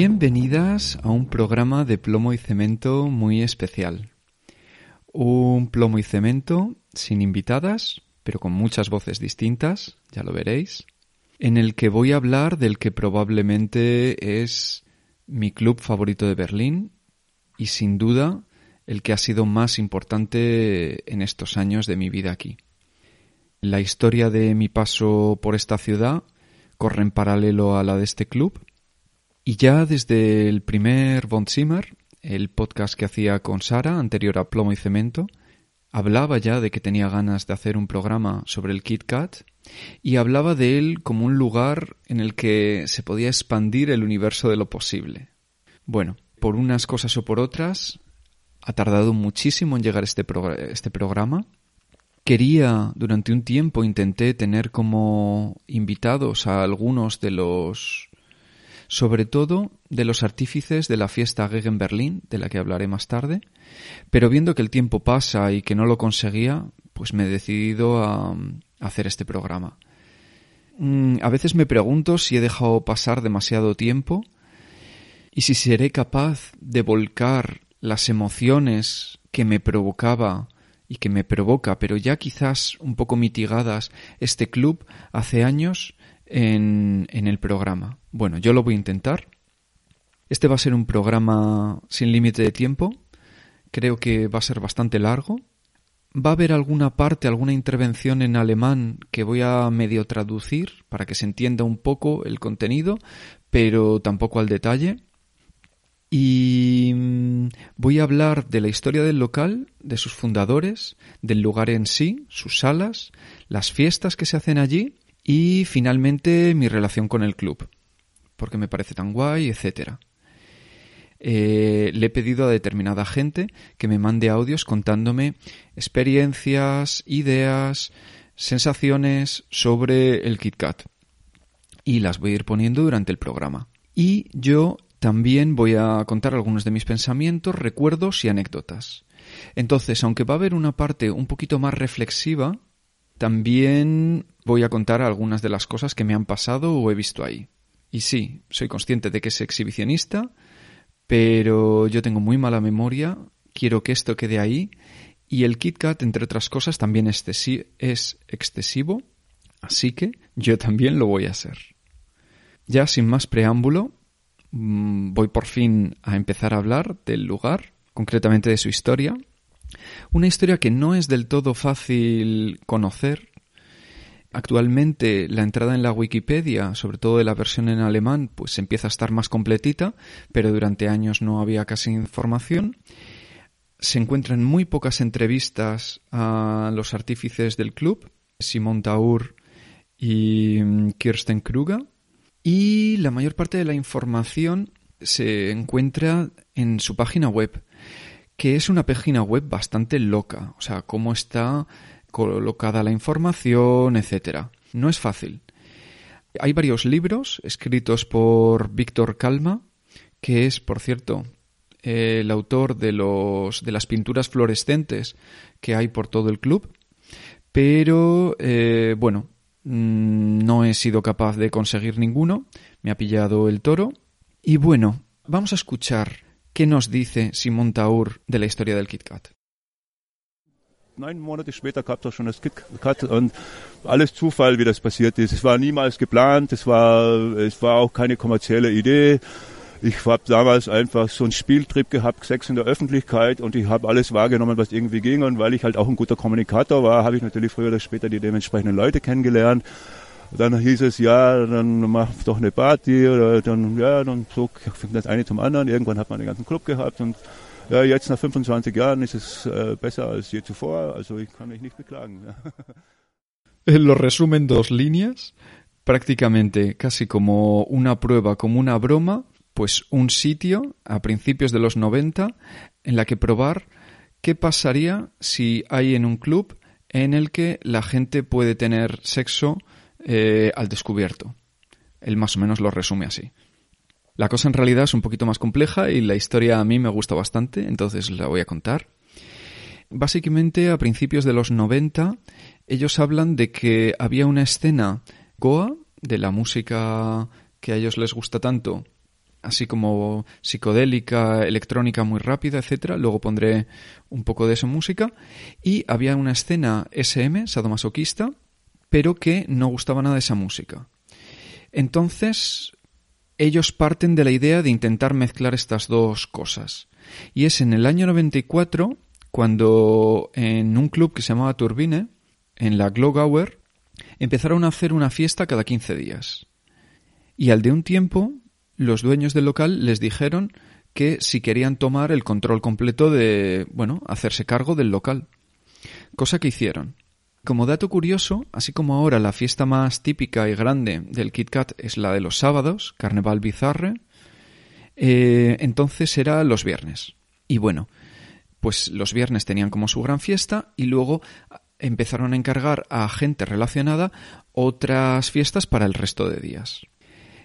Bienvenidas a un programa de plomo y cemento muy especial. Un plomo y cemento sin invitadas, pero con muchas voces distintas, ya lo veréis, en el que voy a hablar del que probablemente es mi club favorito de Berlín y sin duda el que ha sido más importante en estos años de mi vida aquí. La historia de mi paso por esta ciudad corre en paralelo a la de este club y ya desde el primer Von Zimmer, el podcast que hacía con Sara, anterior a Plomo y Cemento, hablaba ya de que tenía ganas de hacer un programa sobre el Kit Kat y hablaba de él como un lugar en el que se podía expandir el universo de lo posible. Bueno, por unas cosas o por otras, ha tardado muchísimo en llegar este, este programa. Quería, durante un tiempo, intenté tener como invitados a algunos de los sobre todo de los artífices de la fiesta Gegen Berlín, de la que hablaré más tarde, pero viendo que el tiempo pasa y que no lo conseguía, pues me he decidido a, hacer este programa. Mm, a veces me pregunto si he dejado pasar demasiado tiempo y si seré capaz de volcar las emociones que me provocaba y que me provoca, pero ya quizás un poco mitigadas, este club hace años en, el programa. Bueno, yo lo voy a intentar. Este va a ser un programa sin límite de tiempo. Creo que va a ser bastante largo. Va a haber alguna parte, alguna intervención en alemán que voy a medio traducir para que se entienda un poco el contenido, pero tampoco al detalle. Y mm, voy a hablar de la historia del local, de sus fundadores, del lugar en sí, sus salas, las fiestas que se hacen allí y finalmente mi relación con el club, porque me parece tan guay, etcétera. Eh, le he pedido a determinada gente que me mande audios contándome experiencias, ideas, sensaciones sobre el KitKat. Y las voy a ir poniendo durante el programa. Y yo también voy a contar algunos de mis pensamientos, recuerdos y anécdotas. Entonces, aunque va a haber una parte un poquito más reflexiva, también voy a contar algunas de las cosas que me han pasado o he visto ahí. Y sí, soy consciente de que es exhibicionista, pero yo tengo muy mala memoria, quiero que esto quede ahí, y el KitKat, entre otras cosas, también es excesivo, así que yo también lo voy a hacer. Ya sin más preámbulo, mm, voy por fin a empezar a hablar del lugar, concretamente de su historia, una historia que no es del todo fácil conocer. Actualmente la entrada en la Wikipedia, sobre todo de la versión en alemán, pues empieza a estar más completita, pero durante años no había casi información. Se encuentran muy pocas entrevistas a los artífices del club, Simon Taur y mm, Kirsten Kruger, y la mayor parte de la información se encuentra en su página web que es una página web bastante loca, o sea, cómo está colocada la información, etcétera. No es fácil. Hay varios libros escritos por Víctor Calma, que es, por cierto, el autor de los de las pinturas fluorescentes que hay por todo el club, pero eh, bueno, mm, no he sido capaz de conseguir ninguno, me ha pillado el toro y bueno, vamos a escuchar ¿Qué nos dice Simon Taur de la historia del KitKat? Neun Monate später gab es schon das KitKat und alles Zufall, wie das passiert ist. Es war niemals geplant, es war, es war auch keine kommerzielle Idee. ich habe damals einfach so einen Spieltrip gehabt, Sex in der Öffentlichkeit und ich habe alles wahrgenommen, was irgendwie ging und weil ich halt auch ein guter Kommunikator war, habe ich natürlich früher oder später die dementsprechenden Leute kennengelernt. Dann hieß es, ja, dann mach doch eine Party oder dann, ja, dann so fängt das eine zum anderen. Irgendwann hat man den ganzen Club gehabt und ja, jetzt nach 25 Jahren ist es äh, besser als je zuvor, also ich kann mich nicht beklagen. Lo resumen dos líneas, prácticamente casi como una prueba, como una broma, pues un sitio a principios de los 90 en la que probar qué pasaría si hay en un club en el que la gente puede tener sexo eh, al descubierto. Él más o menos lo resume así. La cosa en realidad es un poquito más compleja y la historia a mí me gusta bastante, entonces la voy a contar. Básicamente, a principios de los 90, ellos hablan de que había una escena Goa, de la música que a ellos les gusta tanto, así como psicodélica, electrónica muy rápida, etcétera. Luego pondré un poco de esa música. Y había una escena SM, sadomasoquista, pero que no gustaba nada esa música. Entonces, ellos parten de la idea de intentar mezclar estas dos cosas. Y es en el año 94 cuando en un club que se llamaba Turbine, en la Glogauer, empezaron a hacer una fiesta cada 15 días. Y al de un tiempo los dueños del local les dijeron que si querían tomar el control completo de, bueno, hacerse cargo del local. Cosa que hicieron. Como dato curioso, así como ahora la fiesta más típica y grande del Kit Kat es la de los sábados, Carnaval Bizarre, eh, entonces era los viernes. Y bueno, pues los viernes tenían como su gran fiesta y luego empezaron a encargar a gente relacionada otras fiestas para el resto de días.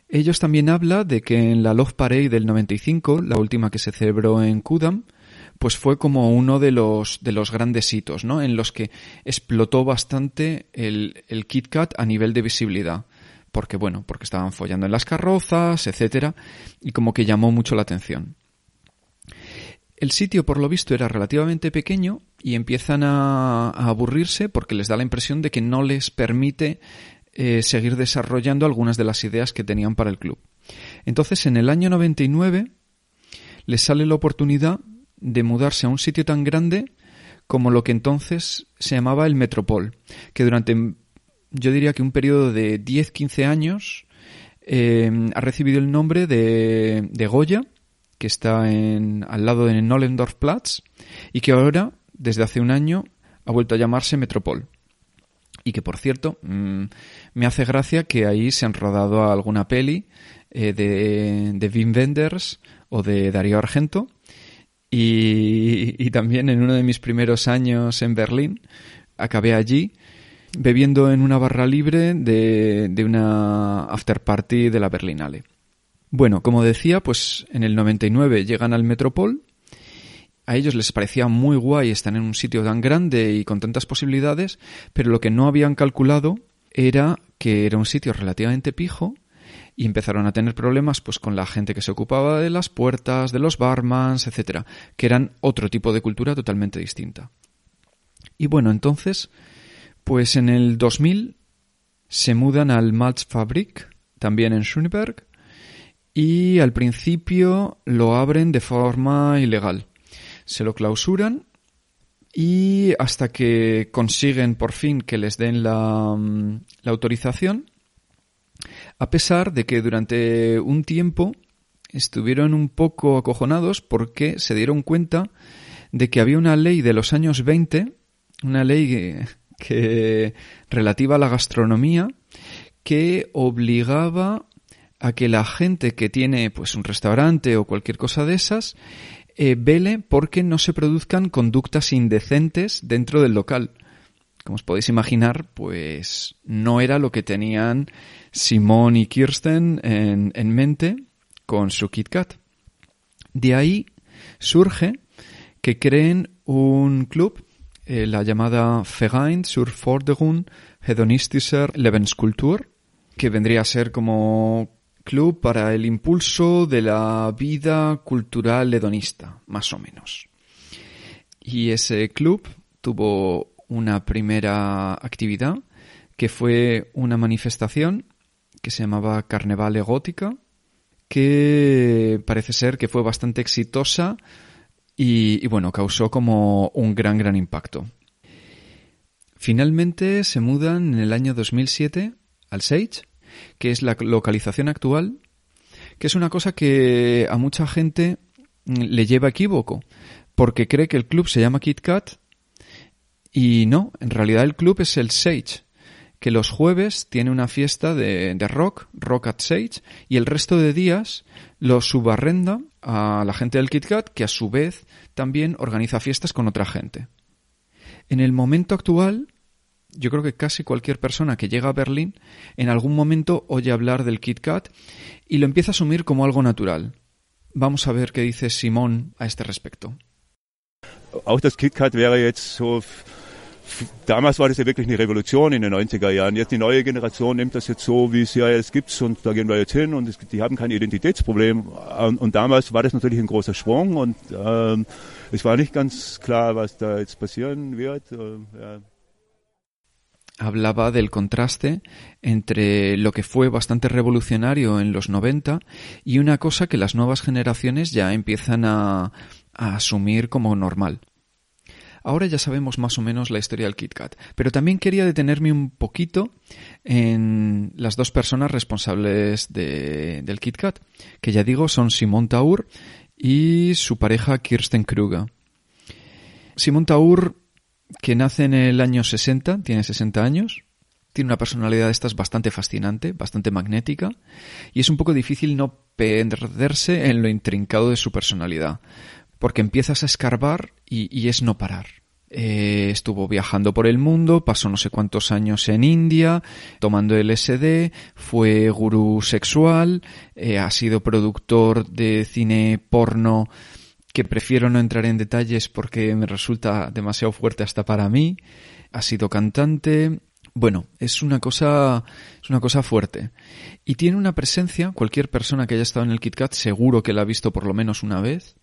Ellos también habla de que en la Love Parade del 95, la última que se celebró en Kudam, pues fue como uno de los, de los grandes hitos, ¿no? En los que explotó bastante el, el Kit Kat a nivel de visibilidad. Porque, bueno, porque estaban follando en las carrozas, etcétera, y como que llamó mucho la atención. El sitio, por lo visto, era relativamente pequeño y empiezan a, a aburrirse porque les da la impresión de que no les permite eh, seguir desarrollando algunas de las ideas que tenían para el club. Entonces, en el año 99 les sale la oportunidad de mudarse a un sitio tan grande como lo que entonces se llamaba el Metropol, que durante, yo diría que un periodo de 10-15 años eh, ha recibido el nombre de, de Goya, que está en, al lado de Nollendorfplatz, y que ahora, desde hace un año, ha vuelto a llamarse Metropol. Y que, por cierto, mmm, me hace gracia que ahí se han rodado alguna peli eh, de, de Wim Wenders o de Darío Argento. Y, también en uno de mis primeros años en Berlín, acabé allí bebiendo en una barra libre de, de una after party de la Berlinale. Bueno, como decía, pues en el 99 llegan al Metropol a ellos les parecía muy guay estar en un sitio tan grande y con tantas posibilidades, pero lo que no habían calculado era que era un sitio relativamente pijo y empezaron a tener problemas pues con la gente que se ocupaba de las puertas, de los barmans, etcétera, que eran otro tipo de cultura totalmente distinta. Y bueno, entonces, pues en el 2000 se mudan al Malzfabrik, también en Schöneberg, y al principio lo abren de forma ilegal se lo clausuran y hasta que consiguen por fin que les den la, la autorización, a pesar de que durante un tiempo estuvieron un poco acojonados porque se dieron cuenta de que había una ley de los años 20, una ley que, relativa a la gastronomía, que obligaba a que la gente que tiene pues un restaurante o cualquier cosa de esas eh, vele porque no se produzcan conductas indecentes dentro del local. Como os podéis imaginar, pues no era lo que tenían Simón y Kirsten en, en mente con su KitKat. De ahí surge que creen un club, eh, la llamada Verein zur Forderung hedonistischer Lebenskultur, que vendría a ser como Club para el impulso de la vida cultural hedonista, más o menos. Y ese club tuvo una primera actividad que fue una manifestación que se llamaba Carnevale Gótica, que parece ser que fue bastante exitosa y, bueno, causó como un gran, gran impacto. Finalmente se mudan en el año 2007 al Sage, que es la localización actual, que es una cosa que a mucha gente le lleva equívoco, porque cree que el club se llama Kit Kat y no, en realidad el club es el Sage, que los jueves tiene una fiesta de, rock, Rock at Sage, y el resto de días lo subarrenda a la gente del Kit Kat, que a su vez también organiza fiestas con otra gente. En el momento actual, yo creo que casi cualquier persona que llega a Berlín en algún momento oye hablar del Kit Kat y lo empieza a asumir como algo natural. Vamos a ver qué dice Simón a este respecto. Auch das KitKat wäre jetzt so damals war das ja wirklich eine Revolution in den 90er Jahren. Jetzt die neue Generation nimmt das jetzt so, wie es ja jetzt gibt und da gehen wir jetzt hin und es, die haben kein Identitätsproblem. Und, und, damals war das natürlich ein großer Sprung und ähm, es war nicht ganz klar, was da jetzt passieren wird. Äh, ja. hablaba del contraste entre lo que fue bastante revolucionario en los 90 y una cosa que las nuevas generaciones ya empiezan a, asumir como normal. Ahora ya sabemos más o menos la historia del KitKat, pero también quería detenerme un poquito en las dos personas responsables del KitKat, que ya digo son Simon Taur y su pareja Kirsten Kruger. Simon Taur que nace en el año 60, tiene 60 años, tiene una personalidad de estas bastante fascinante, bastante magnética, y es un poco difícil no perderse en lo intrincado de su personalidad, porque empiezas a escarbar y, es no parar. Eh, estuvo viajando por el mundo, pasó no sé cuántos años en India, tomando LSD, fue gurú sexual, eh, ha sido productor de cine porno que prefiero no entrar en detalles porque me resulta demasiado fuerte hasta para mí. Ha sido cantante. Bueno, es una cosa, es una cosa fuerte. Y tiene una presencia, cualquier persona que haya estado en el Kit Kat seguro que la ha visto por lo menos una vez,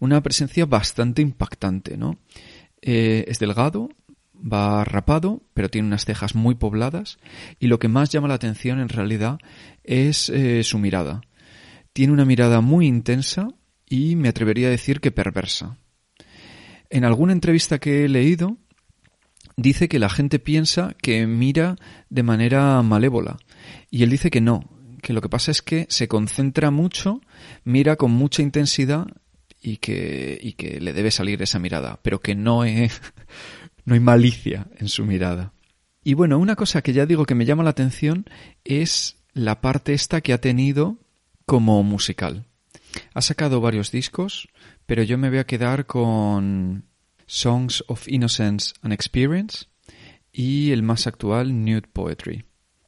una presencia bastante impactante, ¿no? Eh, es delgado, va rapado, pero tiene unas cejas muy pobladas y lo que más llama la atención en realidad es eh, su mirada. Tiene una mirada muy intensa, y me atrevería a decir que perversa. En alguna entrevista que he leído, dice que la gente piensa que mira de manera malévola. Y él dice que no, que lo que pasa es que se concentra mucho, mira con mucha intensidad y que, y que le debe salir esa mirada, pero que no, no hay malicia en su mirada. Y bueno, una cosa que ya digo que me llama la atención es la parte esta que ha tenido como musical. Ha sacado varios discos, pero yo me voy a quedar con Songs of Innocence and Experience y el más actual Nude Poetry.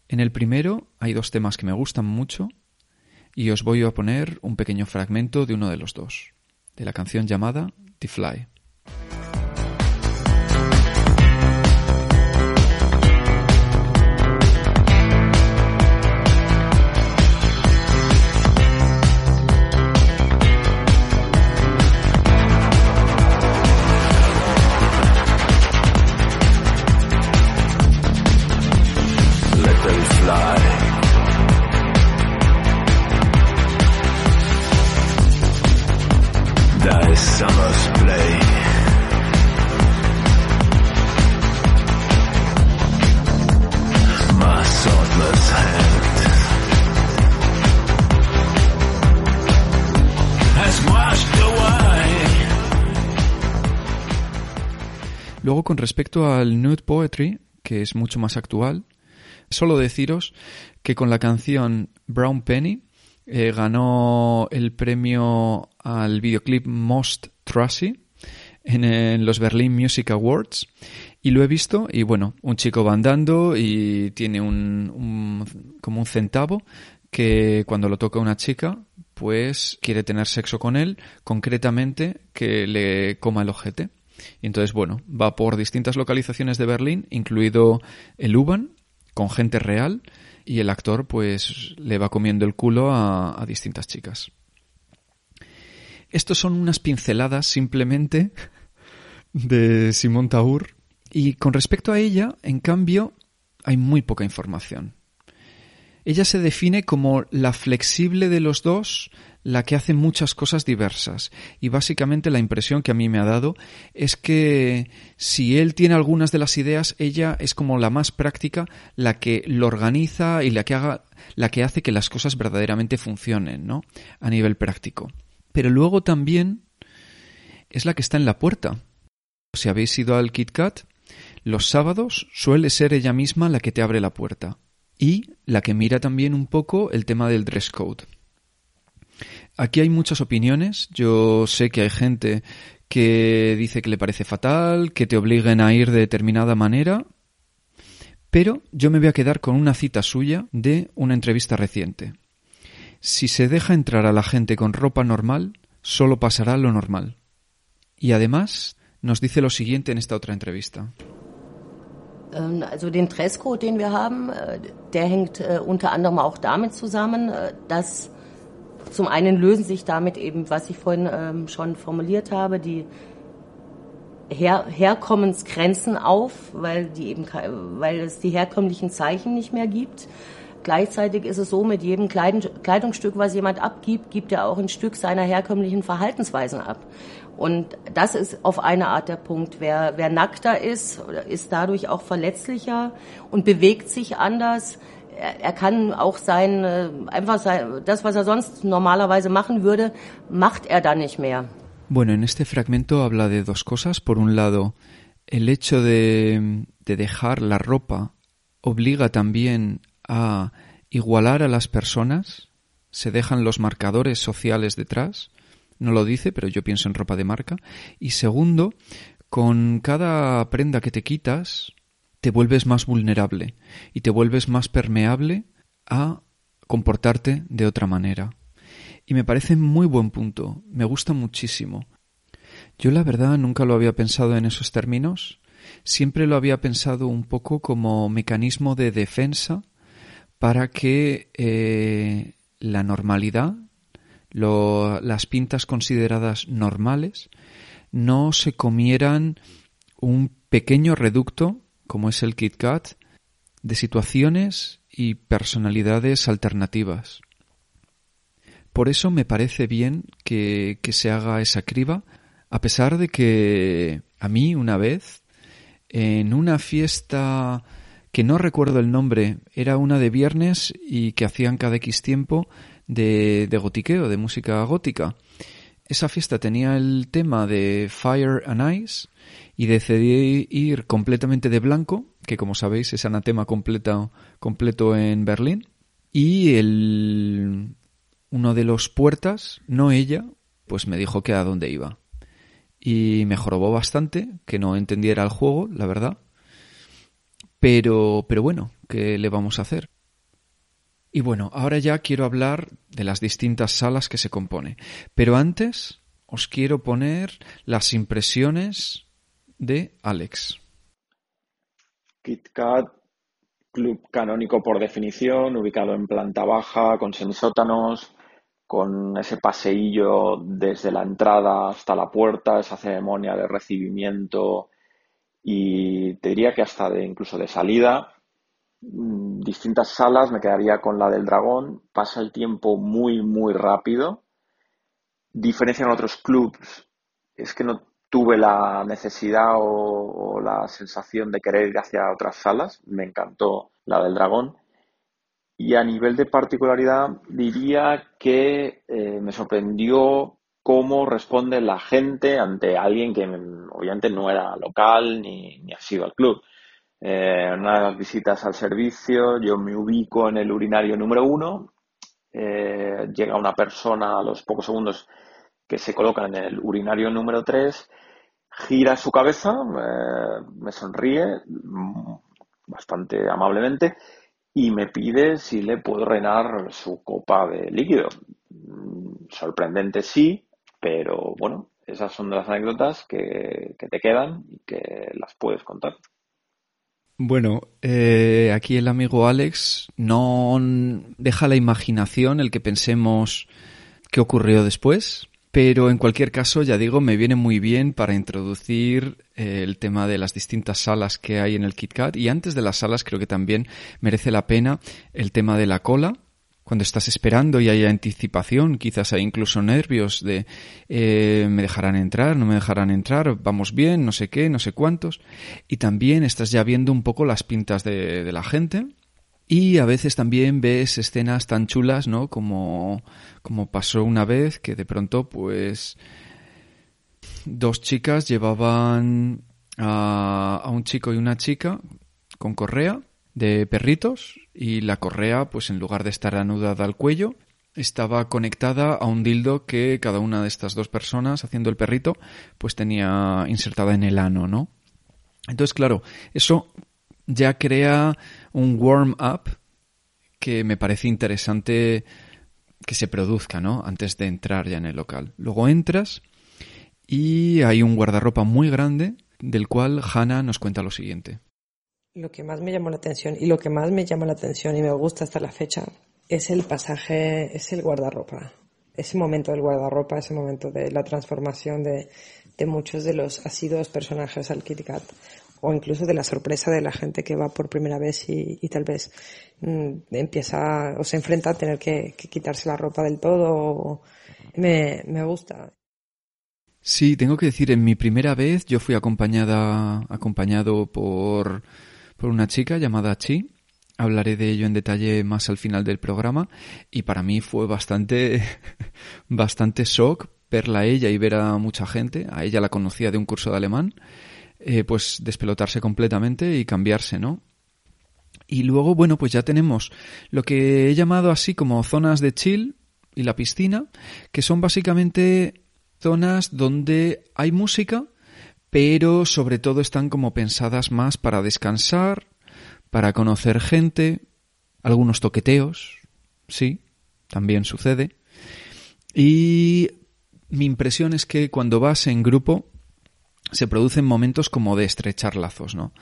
En el primero hay dos temas que me gustan mucho y os voy a poner un pequeño fragmento de uno de los dos, de la canción llamada The Fly. Respecto al nude poetry, que es mucho más actual, solo deciros que con la canción Brown Penny eh, ganó el premio al videoclip Most Trashy en, los Berlin Music Awards y lo he visto y bueno, un chico va andando y tiene un, como un centavo que cuando lo toca una chica pues quiere tener sexo con él, concretamente que le coma el ojete. Y entonces, bueno, va por distintas localizaciones de Berlín, incluido el U-Bahn, con gente real, y el actor pues le va comiendo el culo a, distintas chicas. Estos son unas pinceladas simplemente de Simón Taur y con respecto a ella, en cambio, hay muy poca información. ella se define como la flexible de los dos, la que hace muchas cosas diversas. Y básicamente la impresión que a mí me ha dado es que si él tiene algunas de las ideas, ella es como la más práctica, la que lo organiza y la que haga, la que hace que las cosas verdaderamente funcionen, ¿no? A nivel práctico. Pero luego también es la que está en la puerta. Si habéis ido al KitKat, los sábados suele ser ella misma la que te abre la puerta y la que mira también un poco el tema del dress code. Aquí hay muchas opiniones. Yo sé que hay gente que dice que le parece fatal, que te obliguen a ir de determinada manera, pero yo me voy a quedar con una cita suya de una entrevista reciente. Si se deja entrar a la gente con ropa normal, solo pasará lo normal. Y además nos dice lo siguiente en esta otra entrevista. Ähm, also den Dresscode, den wir haben, äh, der hängt äh, unter anderem auch damit zusammen, äh, dass zum einen lösen sich damit eben, was ich vorhin ähm, schon formuliert habe, die Her Herkommensgrenzen auf, weil die eben, weil es die herkömmlichen Zeichen nicht mehr gibt. Gleichzeitig ist es so, mit jedem Kleidungsstück, was jemand abgibt, gibt er auch ein Stück seiner herkömmlichen Verhaltensweisen ab. Und das ist auf eine Art der Punkt. Wer, wer nackter ist, ist dadurch auch verletzlicher und bewegt sich anders. Er, er kann auch sein, äh, einfach sein, das, was er sonst normalerweise machen würde, macht er dann nicht mehr. Bueno, en este fragmento habla de dos cosas. Por un lado, el hecho de, de dejar la ropa obliga también a igualar a las personas, se dejan los marcadores sociales detrás, no lo dice, pero yo pienso en ropa de marca. Y segundo, con cada prenda que te quitas, te vuelves más vulnerable y te vuelves más permeable a comportarte de otra manera. Y me parece muy buen punto, me gusta muchísimo. Yo la verdad nunca lo había pensado en esos términos, siempre lo había pensado un poco como mecanismo de defensa para que eh, la normalidad, las pintas consideradas normales, no se comieran un pequeño reducto, como es el Kit Kat, de situaciones y personalidades alternativas. Por eso me parece bien que, que se haga esa criba, a pesar de que a mí una vez, en una fiesta que no recuerdo el nombre, era una de viernes y que hacían cada X tiempo de, de gotiqueo, de música gótica. Esa fiesta tenía el tema de Fire and Ice y decidí ir completamente de blanco, que como sabéis es anatema completo en Berlín. Y el, uno de los puertas, no ella, pues me dijo que a dónde iba. Y me jorobó bastante, que no entendiera el juego, la verdad. Pero, pero bueno, ¿qué le vamos a hacer? Y bueno, ahora ya quiero hablar de las distintas salas que se compone. Pero antes os quiero poner las impresiones de Alex. KitKat, club canónico por definición, ubicado en planta baja, con semisótanos, con ese paseillo desde la entrada hasta la puerta, esa ceremonia de recibimiento y te diría que hasta de incluso de salida, mm, distintas salas, me quedaría con la del dragón, pasa el tiempo muy, muy rápido. Diferencia en otros clubs es que no tuve la necesidad o, la sensación de querer ir hacia otras salas, me encantó la del dragón. Y a nivel de particularidad diría que eh, me sorprendió cómo responde la gente ante alguien que obviamente no era local ni, ni ha sido al club. Eh, en una de las visitas al servicio yo me ubico en el urinario número uno, eh, llega una persona a los pocos segundos que se coloca en el urinario número tres, gira su cabeza, me sonríe mm, bastante amablemente y me pide si le puedo reinar su copa de líquido. Mm, sorprendente sí, pero bueno, esas son las anécdotas que, te quedan y que las puedes contar. Bueno, eh, aquí el amigo Alex no deja la imaginación el que pensemos qué ocurrió después, Pero en cualquier caso, ya digo, me viene muy bien para introducir eh, el tema de las distintas salas que hay en el KitKat. Y antes de las salas creo que también merece la pena el tema de la cola, cuando estás esperando y hay anticipación, quizás hay incluso nervios de eh, me dejarán entrar, no me dejarán entrar, vamos bien, no sé qué, no sé cuántos. Y también estás ya viendo un poco las pintas de, de la gente. Y a veces también ves escenas tan chulas, ¿no? Como, como pasó una vez que de pronto, pues, dos chicas llevaban a, a un chico y una chica con correa de perritos y la correa, pues en lugar de estar anudada al cuello, estaba conectada a un dildo que cada una de estas dos personas haciendo el perrito, pues tenía insertada en el ano, ¿no? Entonces, claro, eso ya crea un warm-up que me parece interesante que se produzca, ¿no? Antes de entrar ya en el local. Luego entras y hay un guardarropa muy grande del cual Hannah nos cuenta lo siguiente. Lo que más me llamó la atención y lo que más me llama la atención y me gusta hasta la fecha es el pasaje, es el guardarropa. Ese momento del guardarropa, ese momento de la transformación de, de muchos de los asiduos personajes al Kit Kat o incluso de la sorpresa de la gente que va por primera vez y, tal vez mmm, empieza o se enfrenta a tener que, que quitarse la ropa del todo. Me, me gusta. Sí, tengo que decir, en mi primera vez yo fui acompañada, acompañado por, por una chica llamada Chi. Hablaré de ello en detalle más al final del programa y para mí fue bastante, bastante shock verla a ella y ver a mucha gente. A ella la conocía de un curso de alemán, eh, pues despelotarse completamente y cambiarse, ¿no? Y luego, bueno, pues ya tenemos lo que he llamado así como zonas de chill y la piscina, que son básicamente zonas donde hay música, pero sobre todo están como pensadas más para descansar, para conocer gente, algunos toqueteos, sí, también sucede. Y mi impresión es que cuando vas en grupo se producen momentos como de estrechar lazos, ¿no?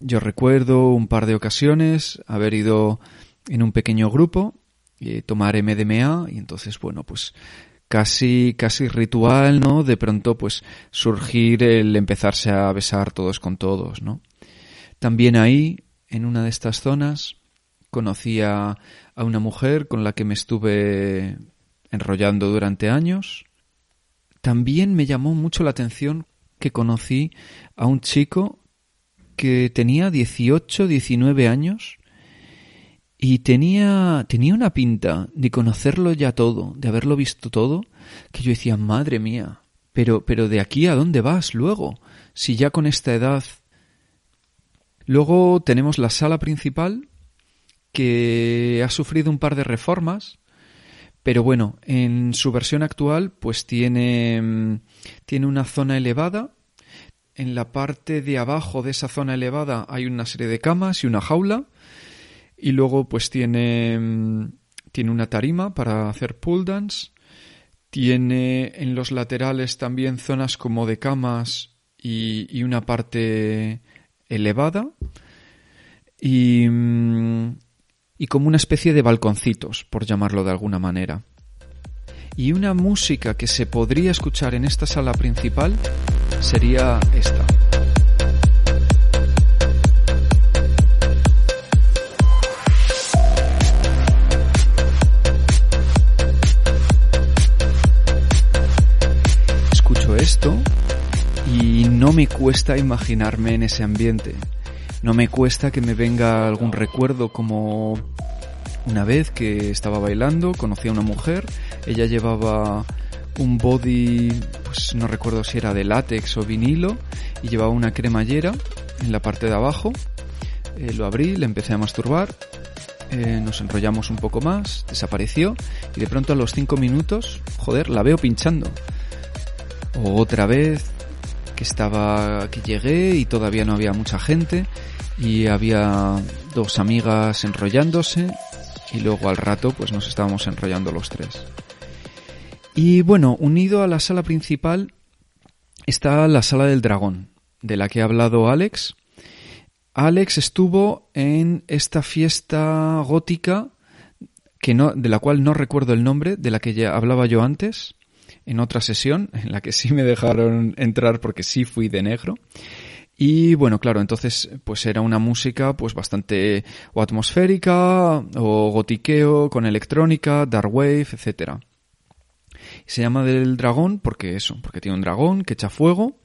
Yo recuerdo un par de ocasiones haber ido en un pequeño grupo y tomar MDMA y entonces, bueno, pues casi casi ritual, ¿no? De pronto pues surgir el empezarse a besar todos con todos, ¿no? También ahí, en una de estas zonas, conocí a una mujer con la que me estuve enrollando durante años. También me llamó mucho la atención que conocí a un chico que tenía 18, 19 años y tenía, tenía una pinta de conocerlo ya todo, de haberlo visto todo, que yo decía, madre mía, pero, pero de aquí a dónde vas luego, si ya con esta edad. Luego tenemos la sala principal, que ha sufrido un par de reformas, pero bueno, en su versión actual, pues tiene, tiene una zona elevada. En la parte de abajo de esa zona elevada hay una serie de camas y una jaula y luego pues tiene, tiene una tarima para hacer pull dance. Tiene en los laterales también zonas como de camas y, y una parte elevada. Y, y como una especie de balconcitos, por llamarlo de alguna manera. Y una música que se podría escuchar en esta sala principal sería esta. esto y no me cuesta imaginarme en ese ambiente. No me cuesta que me venga algún recuerdo como una vez que estaba bailando, conocí a una mujer, ella llevaba un body, pues no recuerdo si era de látex o vinilo, y llevaba una cremallera en la parte de abajo. Eh, lo abrí, le empecé a masturbar, eh, nos enrollamos un poco más, desapareció, y de pronto a los cinco minutos, joder, la veo pinchando. O otra vez que estaba, que llegué y todavía no había mucha gente y había dos amigas enrollándose y luego al rato pues nos estábamos enrollando los tres. Y bueno, unido a la sala principal está la sala del dragón, de la que ha hablado Alex. Alex estuvo en esta fiesta gótica que no, de la cual no recuerdo el nombre, de la que ya hablaba yo antes, en otra sesión en la que sí me dejaron entrar porque sí fui de negro. Y bueno, claro, entonces pues era una música pues bastante o atmosférica o gotiqueo con electrónica, dark wave, etcétera. Se llama del dragón porque eso, porque tiene un dragón que echa fuego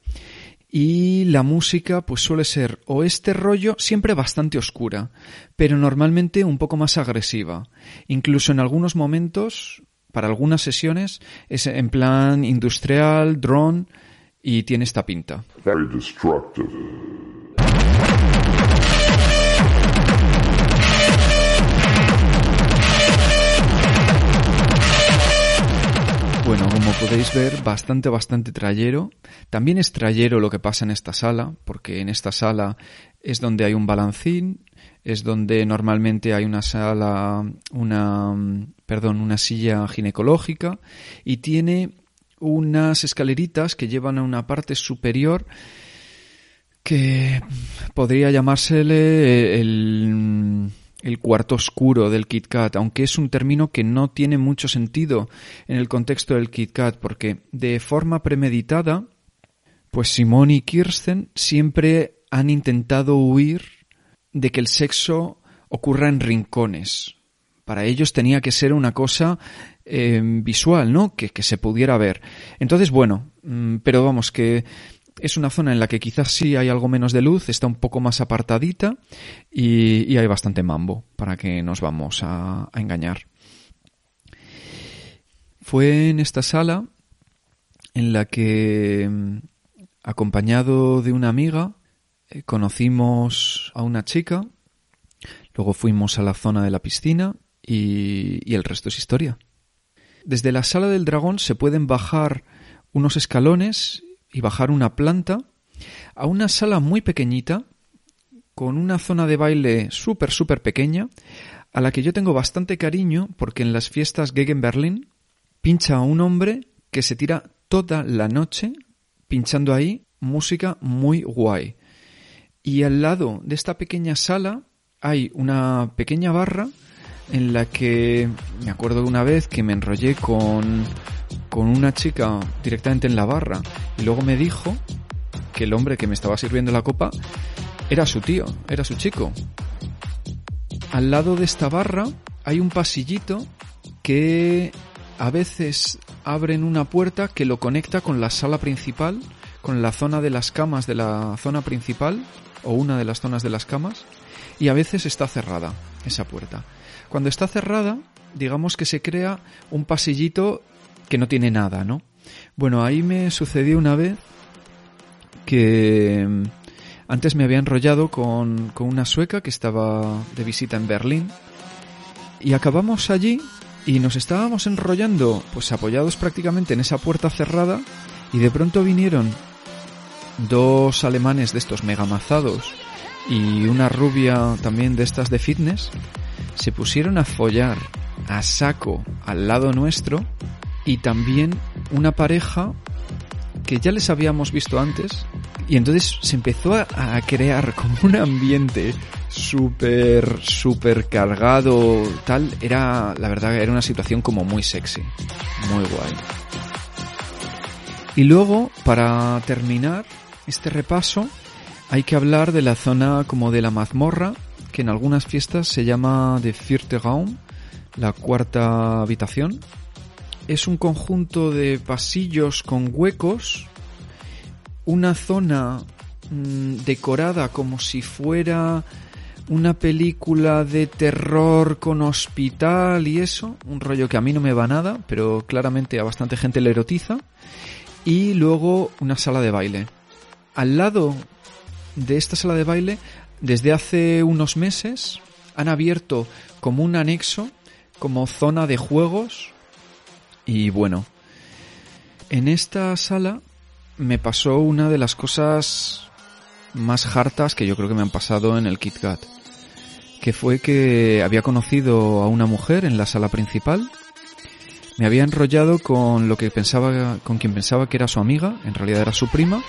y la música pues suele ser o este rollo siempre bastante oscura, pero normalmente un poco más agresiva. Incluso en algunos momentos, para algunas sesiones, es en plan industrial, drone, y tiene esta pinta. Bueno, como podéis ver, bastante, bastante trayero. También es trayero lo que pasa en esta sala, porque en esta sala es donde hay un balancín, es donde normalmente hay una sala, una, perdón, una silla ginecológica y tiene unas escaleritas que llevan a una parte superior que podría llamársele el, el cuarto oscuro del Kit Kat, aunque es un término que no tiene mucho sentido en el contexto del Kit Kat, porque de forma premeditada, pues Simón y Kirsten siempre han intentado huir de que el sexo ocurra en rincones. Para ellos tenía que ser una cosa eh, visual, ¿no? Que, que, se pudiera ver. Entonces, bueno, mm, pero vamos, que es una zona en la que quizás sí hay algo menos de luz, está un poco más apartadita y, hay bastante mambo, para que nos vamos a, engañar. Fue en esta sala en la que, mm, acompañado de una amiga, eh, conocimos a una chica, luego fuimos a la zona de la piscina y el resto es historia. Desde la sala del dragón se pueden bajar unos escalones y bajar una planta a una sala muy pequeñita con una zona de baile súper, súper pequeña a la que yo tengo bastante cariño porque en las fiestas Gegen Berlin pincha a un hombre que se tira toda la noche pinchando ahí música muy guay. Y al lado de esta pequeña sala hay una pequeña barra en la que me acuerdo una vez que me enrollé con, con una chica directamente en la barra y luego me dijo que el hombre que me estaba sirviendo la copa era su tío, era su chico. Al lado de esta barra hay un pasillito que a veces abren una puerta que lo conecta con la sala principal, con la zona de las camas de la zona principal o una de las zonas de las camas y a veces está cerrada esa puerta. Cuando está cerrada, digamos que se crea un pasillito que no tiene nada, ¿no? Bueno, ahí me sucedió una vez que mm, antes me había enrollado con, con una sueca que estaba de visita en Berlín y acabamos allí y nos estábamos enrollando pues apoyados prácticamente en esa puerta cerrada y de pronto vinieron dos alemanes de estos megamazados y una rubia también de estas de fitness se pusieron a follar a saco al lado nuestro y también una pareja que ya les habíamos visto antes y entonces se empezó a, crear como un ambiente súper, súper cargado, tal, era, la verdad, era una situación como muy sexy, muy guay. Y luego, para terminar este repaso, hay que hablar de la zona como de la mazmorra, que en algunas fiestas se llama de Vierte Raum, la cuarta habitación. Es un conjunto de pasillos con huecos, una zona mmm, decorada como si fuera una película de terror con hospital y eso, un rollo que a mí no me va nada, pero claramente a bastante gente le erotiza, y luego una sala de baile. Al lado de esta sala de baile, desde hace unos meses, han abierto como un anexo, como zona de juegos, y bueno, en esta sala me pasó una de las cosas más hartas que yo creo que me han pasado en el Kit Kat. Que fue que había conocido a una mujer en la sala principal. Me había enrollado con lo que pensaba, con quien pensaba que era su amiga, en realidad era su prima,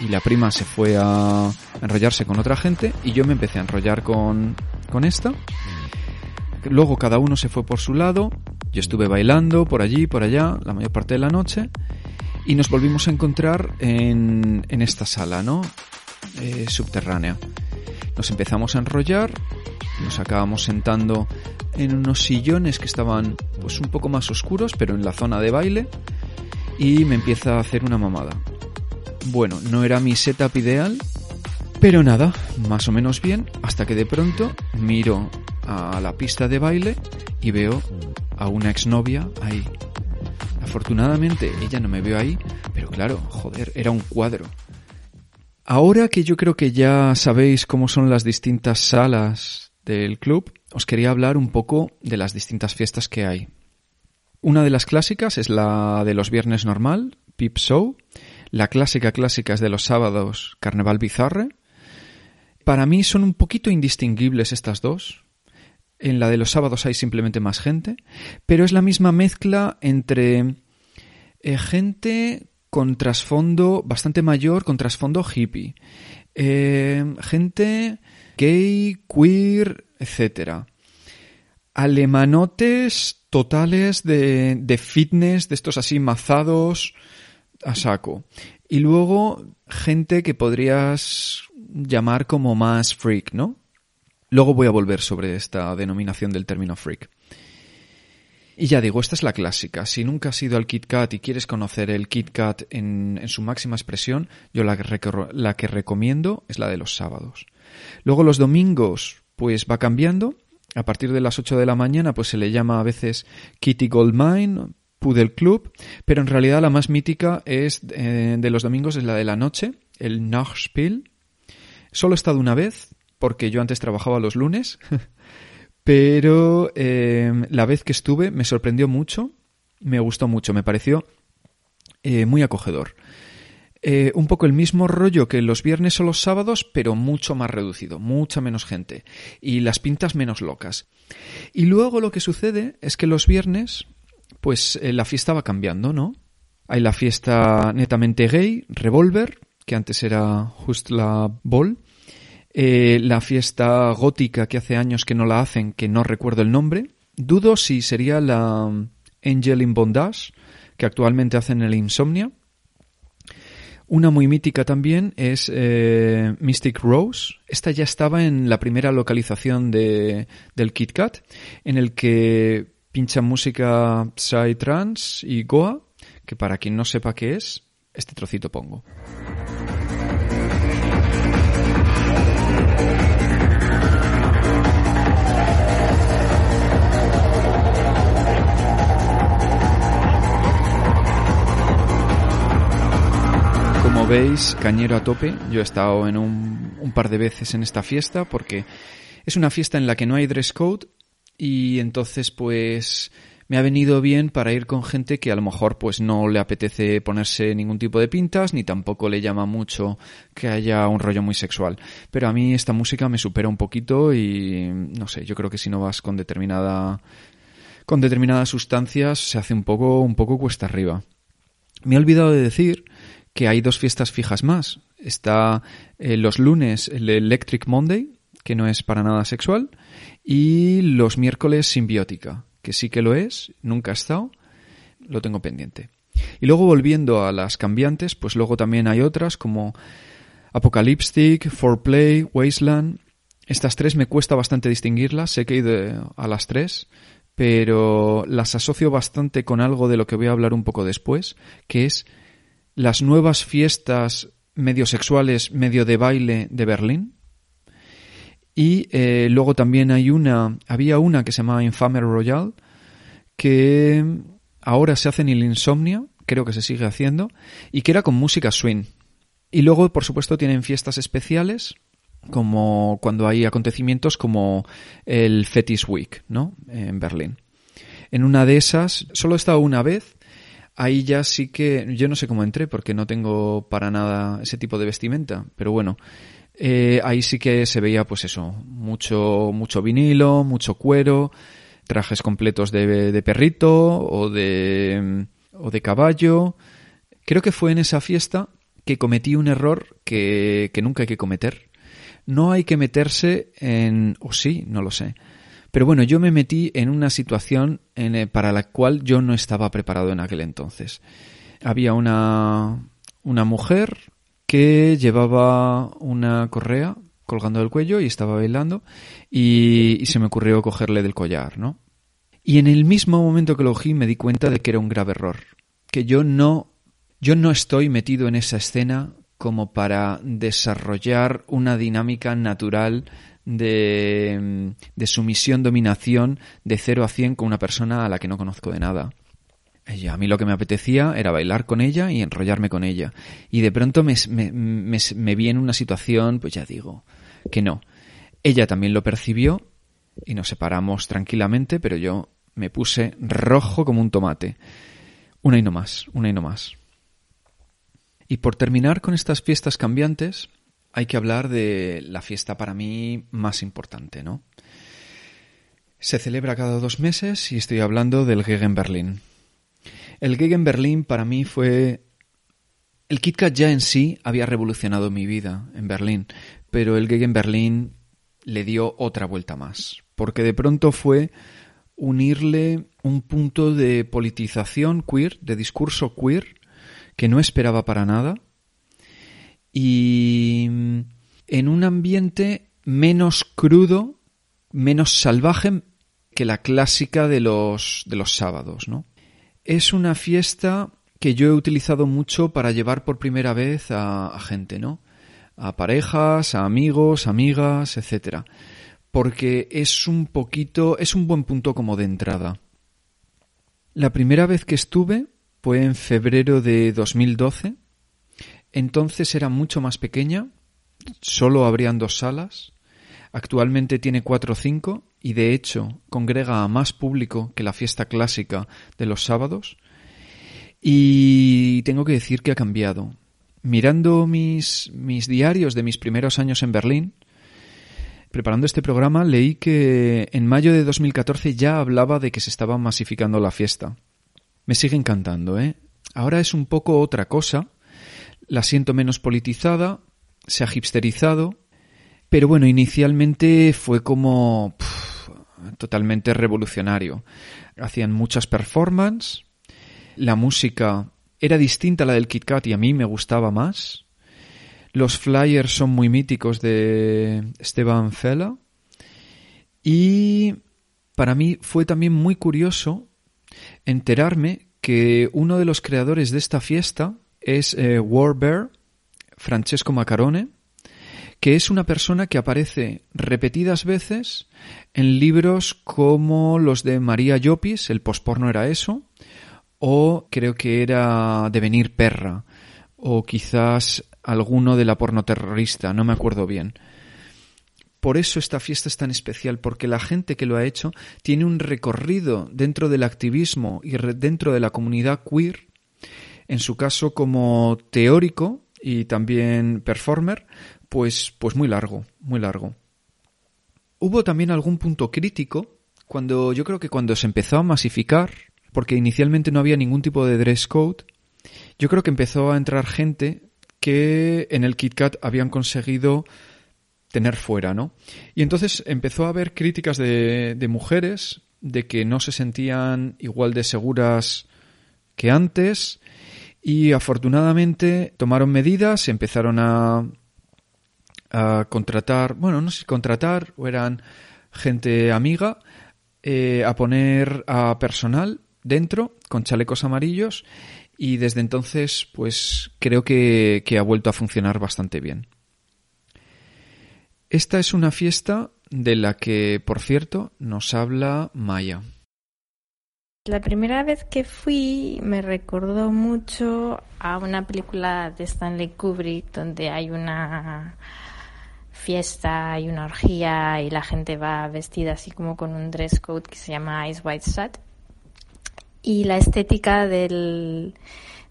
y la prima se fue a enrollarse con otra gente, y yo me empecé a enrollar con, con esta. Luego cada uno se fue por su lado, Yo estuve bailando por allí, por allá, la mayor parte de la noche, y nos volvimos a encontrar en, en esta sala, ¿no? Eh, subterránea. Nos empezamos a enrollar, nos acabamos sentando en unos sillones que estaban pues un poco más oscuros, pero en la zona de baile, y me empieza a hacer una mamada. Bueno, no era mi setup ideal, pero nada, más o menos bien, hasta que de pronto miro a la pista de baile y veo a una exnovia ahí. Afortunadamente ella no me vio ahí, pero claro, joder, era un cuadro. Ahora que yo creo que ya sabéis cómo son las distintas salas del club, os quería hablar un poco de las distintas fiestas que hay. Una de las clásicas es la de los viernes normal, Pip Show. La clásica clásica es de los sábados, Carnaval Bizarre. Para mí son un poquito indistinguibles estas dos. En la de los sábados hay simplemente más gente, pero es la misma mezcla entre eh, gente con trasfondo bastante mayor, con trasfondo hippie. Eh, gente gay, queer, etc. Alemanotes totales de, de fitness, de estos así mazados a saco. Y luego gente que podrías llamar como más freak, ¿no? Luego voy a volver sobre esta denominación del término freak. Y ya digo, esta es la clásica. Si nunca has ido al Kit Kat y quieres conocer el Kit Kat en, su máxima expresión, yo la que, la que recomiendo es la de los sábados. Luego los domingos, pues va cambiando. A partir de las 8 de la mañana, pues se le llama a veces Kitty Goldmine, Pudel Club, pero en realidad la más mítica es eh, de los domingos es la de la noche, el Nachspiel. Solo he estado una vez, porque yo antes trabajaba los lunes, pero eh, la vez que estuve me sorprendió mucho, me gustó mucho, me pareció eh, muy acogedor. Eh, un poco el mismo rollo que los viernes o los sábados, pero mucho más reducido, mucha menos gente y las pintas menos locas. Y luego lo que sucede es que los viernes, pues la fiesta va cambiando, ¿no? Hay la fiesta netamente gay, Revolver, que antes era Just la Ball, eh, la fiesta gótica que hace años que no la hacen, que no recuerdo el nombre. Dudo si sería la Angel in Bondage, que actualmente hacen el Insomnia. Una muy mítica también es eh, Mystic Rose. Esta ya estaba en la primera localización de, del Kit Kat, en el que pincha música Psytrance y Goa, que para quien no sepa qué es, este trocito pongo. Como veis, cañero a tope. Yo he estado en un, un, par de veces en esta fiesta porque es una fiesta en la que no hay dress code y entonces pues me ha venido bien para ir con gente que a lo mejor pues no le apetece ponerse ningún tipo de pintas ni tampoco le llama mucho que haya un rollo muy sexual. Pero a mí esta música me supera un poquito y no sé, yo creo que si no vas con determinada con determinadas sustancias se hace un poco un poco cuesta arriba. Me he olvidado de decir que hay dos fiestas fijas más. Está eh, los lunes el Electric Monday, que no es para nada sexual, y los miércoles Simbiótica, que sí que lo es, nunca ha estado, lo tengo pendiente. Y luego volviendo a las cambiantes, pues luego también hay otras como Apocalyptic, Foreplay, Wasteland. Estas tres me cuesta bastante distinguirlas, sé que he ido a las tres, pero las asocio bastante con algo de lo que voy a hablar un poco después, que es las nuevas fiestas medio sexuales, medio de baile de Berlín. Y eh, luego también hay una, había una que se llamaba Infamer Royal, que ahora se hace en el Insomnia, creo que se sigue haciendo, y que era con música swing. Y luego, por supuesto, tienen fiestas especiales, como cuando hay acontecimientos como el Fetish Week, ¿no? En Berlín. En una de esas, solo he estado una vez, ahí ya sí que yo no sé cómo entré porque no tengo para nada ese tipo de vestimenta, pero bueno, eh, ahí sí que se veía pues eso, mucho mucho vinilo, mucho cuero, trajes completos de, de perrito o de o de caballo. Creo que fue en esa fiesta que cometí un error que, que nunca hay que cometer. No hay que meterse en o sí, no lo sé Pero bueno, yo me metí en una situación en, para la cual yo no estaba preparado en aquel entonces. Había una, una mujer que llevaba una correa colgando del cuello y estaba bailando y, y, se me ocurrió cogerle del collar, ¿no? Y en el mismo momento que lo cogí me di cuenta de que era un grave error, que yo no yo no estoy metido en esa escena como para desarrollar una dinámica natural de, de sumisión-dominación de 0 a 100 con una persona a la que no conozco de nada. Ella, a mí lo que me apetecía era bailar con ella y enrollarme con ella. Y de pronto me, me, me, me vi en una situación, pues ya digo, que no. Ella también lo percibió y nos separamos tranquilamente, pero yo me puse rojo como un tomate. Una y no más, una y no más. Y por terminar con estas fiestas cambiantes, hay que hablar de la fiesta para mí más importante, ¿no? Se celebra cada dos meses y estoy hablando del Gegen Berlin. El Gegen Berlin para mí fue... El KitKat ya en sí había revolucionado mi vida en Berlín, pero el Gegen Berlin le dio otra vuelta más, porque de pronto fue unirle un punto de politización queer, de discurso queer, que no esperaba para nada, y en un ambiente menos crudo, menos salvaje que la clásica de los, de los sábados, ¿no? Es una fiesta que yo he utilizado mucho para llevar por primera vez a, a gente, ¿no? A parejas, a amigos, amigas, etcétera porque es un poquito, es un buen punto como de entrada. La primera vez que estuve fue en febrero de 2012. Entonces era mucho más pequeña, solo habrían dos salas. Actualmente tiene cuatro o cinco y de hecho congrega a más público que la fiesta clásica de los sábados. Y tengo que decir que ha cambiado. Mirando mis, diarios de mis primeros años en Berlín, preparando este programa leí que en mayo de 2014 ya hablaba de que se estaba masificando la fiesta. Me sigue encantando, ¿eh? Ahora es un poco otra cosa. La siento menos politizada, se ha hipsterizado, pero bueno, inicialmente fue como totalmente revolucionario. Hacían muchas performances, la música era distinta a la del Kit Kat y a mí me gustaba más. Los flyers son muy míticos de Esteban Fela. Y para mí fue también muy curioso enterarme que uno de los creadores de esta fiesta es eh, Warbear, Francesco Macarone, que es una persona que aparece repetidas veces en libros como los de María Llopis, el posporno era eso, o creo que era Devenir perra, o quizás alguno de la porno terrorista, no me acuerdo bien. Por eso esta fiesta es tan especial, porque la gente que lo ha hecho tiene un recorrido dentro del activismo y dentro de la comunidad queer, en su caso como teórico y también performer, pues, pues muy largo, muy largo. Hubo también algún punto crítico cuando yo creo que cuando se empezó a masificar, porque inicialmente no había ningún tipo de dress code, yo creo que empezó a entrar gente que en el KitKat habían conseguido tener fuera, ¿no? Y entonces empezó a haber críticas de, de mujeres de que no se sentían igual de seguras que antes y afortunadamente tomaron medidas, empezaron a, a contratar, bueno, no sé si contratar o eran gente amiga, eh, a poner a personal dentro con chalecos amarillos y desde entonces pues creo que, que ha vuelto a funcionar bastante bien. Esta es una fiesta de la que, por cierto, nos habla Maya. La primera vez que fui me recordó mucho a una película de Stanley Kubrick donde hay una fiesta y una orgía y la gente va vestida así como con un dress code que se llama Ice White Shut y la estética del,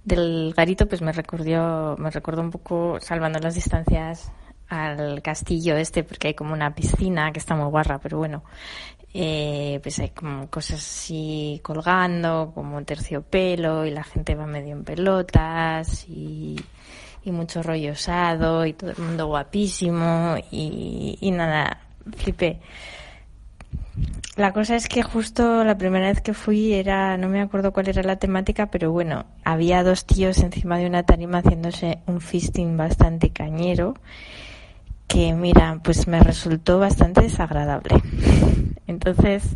del garito pues me recordó, me recordó un poco, salvando las distancias, al castillo este porque hay como una piscina que está muy guarra, pero bueno, eh, pues hay como cosas así colgando, como terciopelo y la gente va medio en pelotas y, mucho rollo osado y todo el mundo guapísimo y nada, flipé. La cosa es que justo la primera vez que fui era, no me acuerdo cuál era la temática, pero bueno, había dos tíos encima de una tarima haciéndose un fisting bastante cañero que mira, pues me resultó bastante desagradable. Entonces,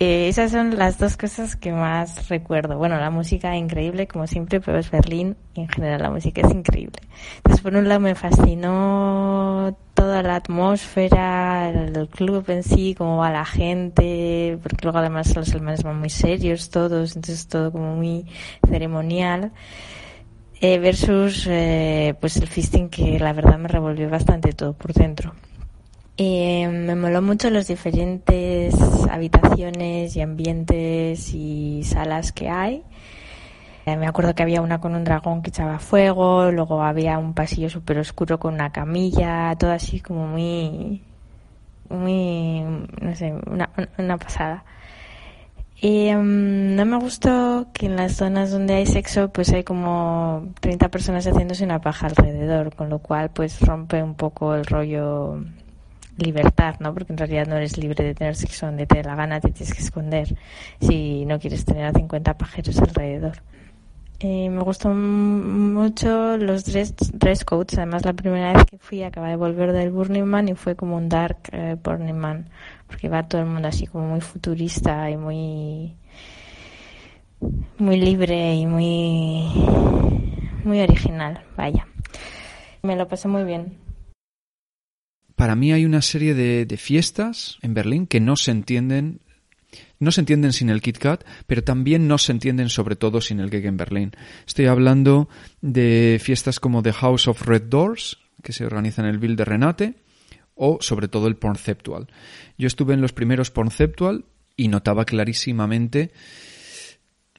eh, esas son las dos cosas que más recuerdo. Bueno, la música increíble, como siempre, pero es Berlín y en general la música es increíble. Entonces, por un lado me fascinó toda la atmósfera, el club en sí, cómo va la gente, porque luego además los alemanes van muy serios todos, entonces todo como muy ceremonial. Eh, versus eh, pues el fisting que la verdad me revolvió bastante todo por dentro. Eh, me moló mucho las diferentes habitaciones y ambientes y salas que hay. Eh, me acuerdo que había una con un dragón que echaba fuego, luego había un pasillo súper oscuro con una camilla, todo así como muy, muy, no sé, una, una pasada. Y mm, no me gustó que en las zonas donde hay sexo pues hay como 30 personas haciéndose una paja alrededor, con lo cual pues rompe un poco el rollo libertad, ¿no? Porque en realidad no eres libre de tener sexo donde te dé la gana, te tienes que esconder si no quieres tener a 50 pajeros alrededor. Eh, me gustó mucho los dress, dress codes. Además, la primera vez que fui acababa de volver del Burning Man y fue como un dark eh, Burning Man, porque va todo el mundo así como muy futurista y muy muy libre y muy muy original. Vaya, me lo pasé muy bien para mí hay una serie de, fiestas en Berlín que no se entienden no se entienden sin el Kit Kat, pero también no se entienden sobre todo sin el Gegen Berlin. Estoy hablando de fiestas como The House of Red Doors, que se organiza en el Ville de Renate, o sobre todo el Pornceptual. Yo estuve en los primeros Pornceptual y notaba clarísimamente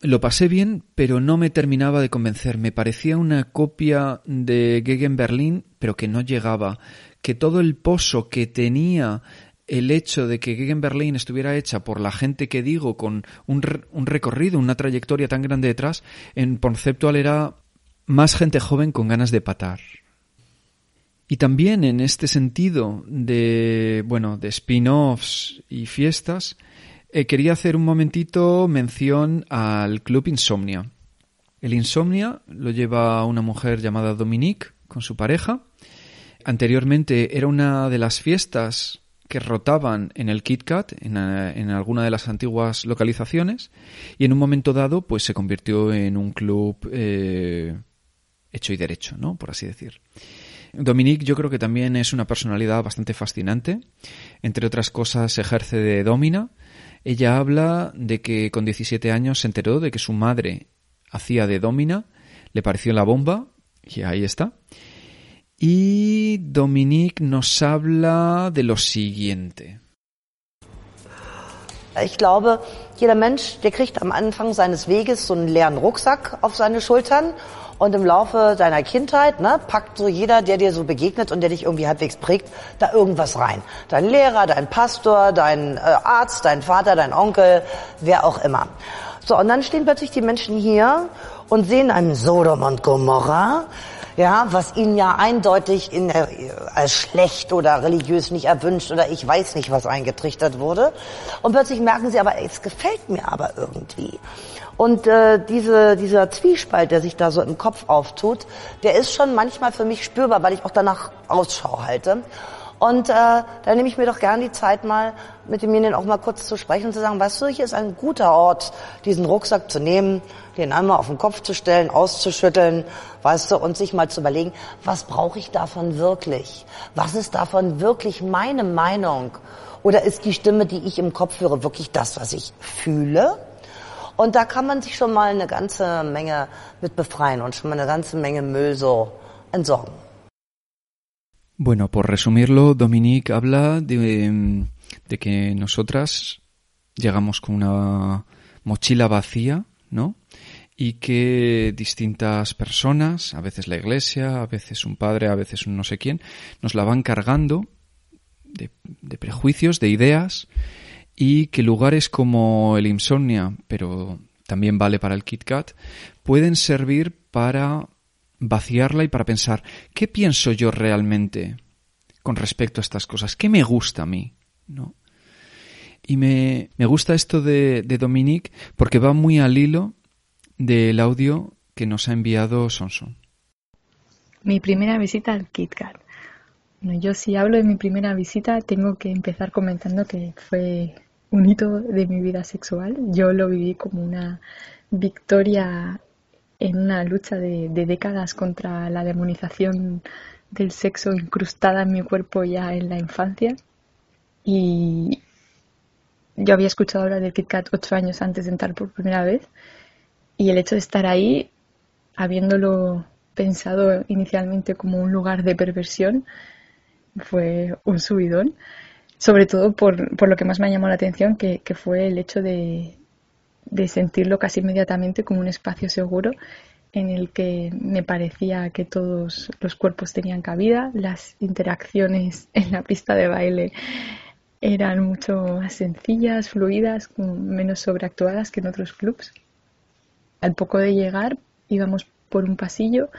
lo pasé bien, pero no me terminaba de convencer. Me parecía una copia de Gegen Berlin, pero que no llegaba que todo el pozo que tenía el hecho de que Gegen Berlin estuviera hecha por la gente que digo, con un, un recorrido, una trayectoria tan grande detrás, en Conceptual era más gente joven con ganas de patar. Y también en este sentido de, bueno, de spin-offs y fiestas, eh, quería hacer un momentito mención al Club Insomnia. El Insomnia lo lleva una mujer llamada Dominique con su pareja Anteriormente era una de las fiestas que rotaban en el Kit Kat, en, en, alguna de las antiguas localizaciones, y en un momento dado, pues se convirtió en un club eh, hecho y derecho, ¿no? Por así decir. Dominique yo creo que también es una personalidad bastante fascinante. Entre otras cosas, ejerce de domina. Ella habla de que con 17 años se enteró de que su madre hacía de domina, le pareció la bomba, y ahí está. Y Dominique nos habla de lo siguiente. Ich glaube, jeder Mensch, der kriegt am Anfang seines Weges so einen leeren Rucksack auf seine Schultern und im Laufe deiner Kindheit ne, packt so jeder, der dir so begegnet und der dich irgendwie halbwegs prägt, da irgendwas rein. Dein Lehrer, dein Pastor, dein äh, Arzt, dein Vater, dein Onkel, wer auch immer. So, und dann stehen plötzlich die Menschen hier und sehen einen Sodom und Gomorra, ja, was ihnen ja eindeutig in der, als schlecht oder religiös nicht erwünscht oder ich weiß nicht, was eingetrichtert wurde. Und plötzlich merken sie aber, es gefällt mir aber irgendwie. Und äh, diese, dieser Zwiespalt, der sich da so im Kopf auftut, der ist schon manchmal für mich spürbar, weil ich auch danach Ausschau halte. Und äh, da nehme ich mir doch gern die Zeit mal, mit demjenigen auch mal kurz zu sprechen und zu sagen, weißt du, hier ist ein guter Ort, diesen Rucksack zu nehmen, den einmal auf den Kopf zu stellen, auszuschütteln, weißt du, und sich mal zu überlegen, was brauche ich davon wirklich? Was ist davon wirklich meine Meinung? Oder ist die Stimme, die ich im Kopf höre, wirklich das, was ich fühle? Und da kann man sich schon mal eine ganze Menge mit befreien und schon mal eine ganze Menge Müll so entsorgen. Bueno, por resumirlo, Dominique habla de, de que nosotras llegamos con una mochila vacía, ¿no? y que distintas personas, a veces la iglesia, a veces un padre, a veces un no sé quién, nos la van cargando de, de prejuicios, de ideas, y que lugares como el Insomnia, pero también vale para el Kit Kat, pueden servir para vaciarla y para pensar, ¿qué pienso yo realmente con respecto a estas cosas? ¿Qué me gusta a mí? ¿No? Y me, me gusta esto de, de Dominique porque va muy al hilo del audio que nos ha enviado Sonson. Mi primera visita al KitKat. Bueno, yo si hablo de mi primera visita tengo que empezar comentando que fue un hito de mi vida sexual. Yo lo viví como una victoria en una lucha de, décadas contra la demonización del sexo incrustada en mi cuerpo ya en la infancia. Y yo había escuchado hablar del Kit Kat ocho años antes de entrar por primera vez. Y el hecho de estar ahí, habiéndolo pensado inicialmente como un lugar de perversión, fue un subidón. Sobre todo por, por lo que más me llamó la atención, que, que fue el hecho de, de sentirlo casi inmediatamente como un espacio seguro en el que me parecía que todos los cuerpos tenían cabida, las interacciones en la pista de baile eran mucho más sencillas, fluidas, menos sobreactuadas que en otros clubs. Al poco de llegar íbamos por un pasillo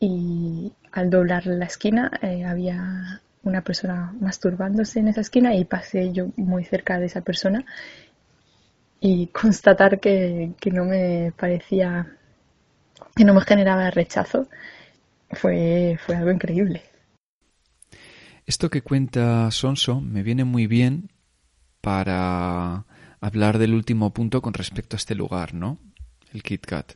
y al doblar la esquina eh, había una persona masturbándose en esa esquina y pasé yo muy cerca de esa persona y constatar que, que no me parecía que no me generaba rechazo, fue, fue algo increíble. Esto que cuenta Sonso me viene muy bien para hablar del último punto con respecto a este lugar, ¿no? El Kit Kat.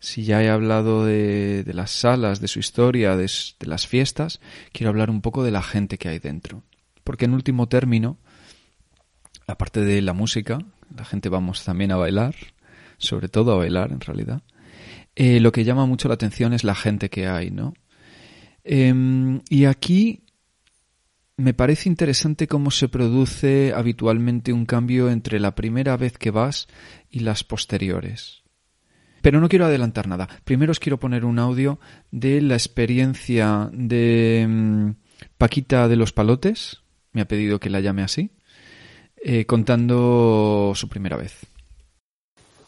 Si ya he hablado de, las salas, de su historia, de, las fiestas, quiero hablar un poco de la gente que hay dentro. Porque en último término, aparte de la música, la gente vamos también a bailar, sobre todo a bailar en realidad, eh, lo que llama mucho la atención es la gente que hay, ¿no? Eh, y aquí me parece interesante cómo se produce habitualmente un cambio entre la primera vez que vas y las posteriores. Pero no quiero adelantar nada. Primero os quiero poner un audio de la experiencia de um, Paquita de los Palotes, me ha pedido que la llame así, eh, contando su primera vez.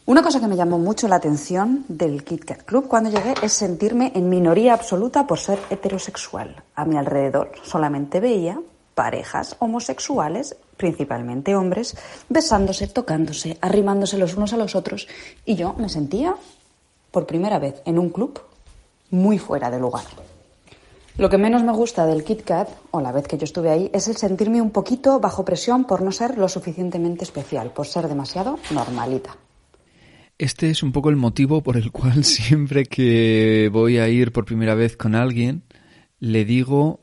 Una cosa que me llamó mucho la atención del Kit Kat Club cuando llegué es sentirme en minoría absoluta por ser heterosexual. A mi alrededor solamente veía parejas homosexuales, principalmente hombres, besándose, tocándose, arrimándose los unos a los otros y yo me sentía por primera vez en un club muy fuera de lugar. Lo que menos me gusta del Kit Kat, o la vez que yo estuve ahí, es el sentirme un poquito bajo presión por no ser lo suficientemente especial, por ser demasiado normalita. Este es un poco el motivo por el cual siempre que voy a ir por primera vez con alguien, le digo,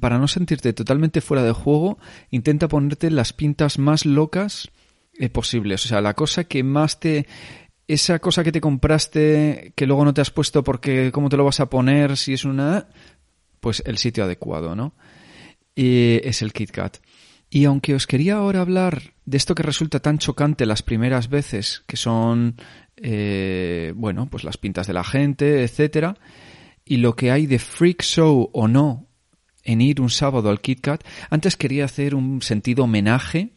para no sentirte totalmente fuera de juego, intenta ponerte las pintas más locas eh, posibles. O sea, la cosa que más te... Esa cosa que te compraste, que luego no te has puesto porque cómo te lo vas a poner, si es una... Pues el sitio adecuado, ¿no? Es el Kit Kat. Y aunque os quería ahora hablar de esto que resulta tan chocante las primeras veces, que son, eh, bueno, pues las pintas de la gente, etcétera, y lo que hay de freak show o no en ir un sábado al Kit Kat, antes quería hacer un sentido homenaje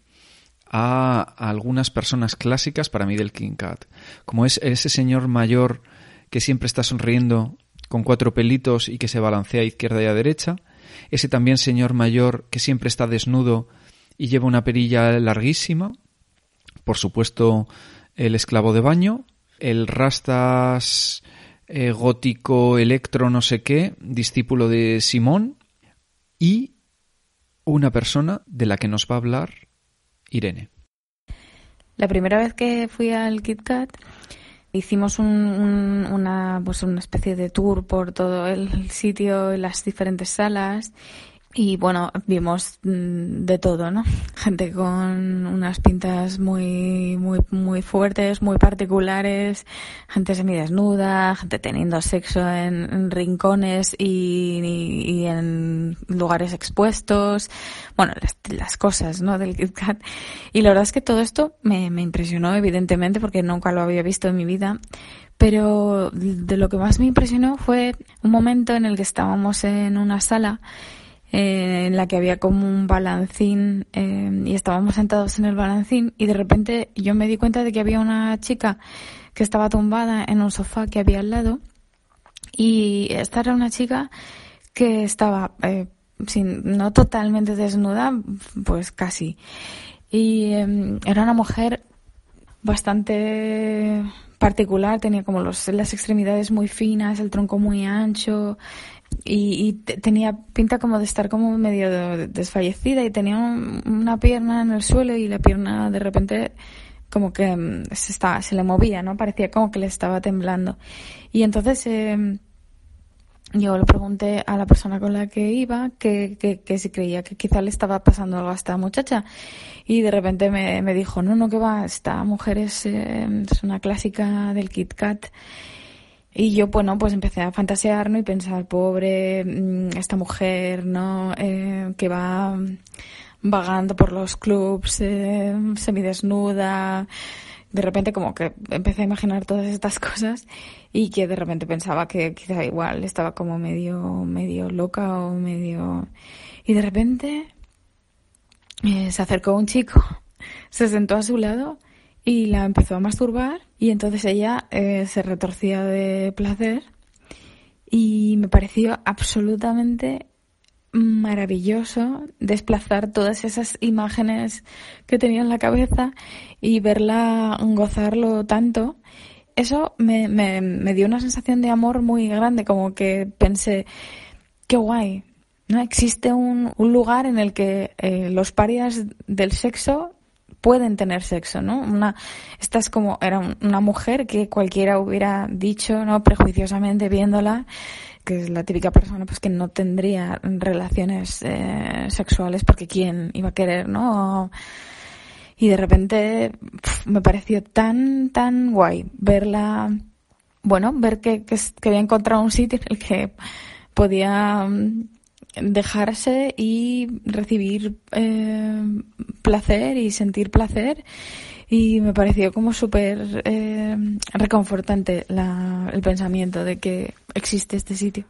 a, algunas personas clásicas para mí del Kit Kat, como es ese señor mayor que siempre está sonriendo con cuatro pelitos y que se balancea a izquierda y a derecha, ese también señor mayor que siempre está desnudo y lleva una perilla larguísima. Por supuesto, el esclavo de baño, el rastas eh, gótico electro no sé qué, discípulo de Simón, y una persona de la que nos va a hablar Irene. La primera vez que fui al Kit Kat hicimos un, un, una, pues una especie de tour por todo el sitio, las diferentes salas y bueno, vimos mm, de todo, ¿no? Gente con unas pintas muy, muy, muy fuertes, muy particulares, gente semidesnuda, gente teniendo sexo en, rincones y, y, y, en lugares expuestos. Bueno, las, las cosas, ¿no? Del Kit Kat. Y la verdad es que todo esto me, me impresionó, evidentemente, porque nunca lo había visto en mi vida. Pero de lo que más me impresionó fue un momento en el que estábamos en una sala eh, en la que había como un balancín eh, y estábamos sentados en el balancín y de repente yo me di cuenta de que había una chica que estaba tumbada en un sofá que había al lado y esta era una chica que estaba eh, sin, no totalmente desnuda, pues casi. y em, era una mujer bastante particular, tenía como los, las extremidades muy finas, el tronco muy ancho y, tenía pinta como de estar como medio desfallecida y tenía una pierna en el suelo y la pierna de repente como que em, se, estaba, se le movía, ¿no? Parecía como que le estaba temblando. Y entonces eh, yo le pregunté a la persona con la que iba que, que, que, si creía que quizá le estaba pasando algo a esta muchacha. Y de repente me, me dijo, no, no, que va, esta mujer es, eh, es una clásica del Kit Kat. Y yo, bueno, pues empecé a fantasear, ¿no? Y pensar, pobre, mm, esta mujer, ¿no? Eh, que va vagando por los clubs, eh, semidesnuda, de repente como que empecé a imaginar todas estas cosas y que de repente pensaba que quizá igual estaba como medio medio loca o medio y de repente eh, se acercó un chico se sentó a su lado y la empezó a masturbar y entonces ella eh, se retorcía de placer y me pareció absolutamente maravilloso desplazar todas esas imágenes que tenía en la cabeza y verla gozarlo tanto. Eso me, me, me dio una sensación de amor muy grande, como que pensé, qué guay, ¿no? Existe un, un lugar en el que eh, los parias del sexo pueden tener sexo, ¿no? Una, esta es como, era una mujer que cualquiera hubiera dicho, ¿no? Prejuiciosamente viéndola, que es la típica persona pues que no tendría relaciones eh, sexuales porque quién iba a querer, ¿no? Y de repente me pareció tan, tan guay verla, bueno, ver que, que, había encontrado un sitio en el que podía mm, dejarse y recibir eh, placer y sentir placer y me pareció como súper eh, reconfortante la, el pensamiento de que existe este sitio.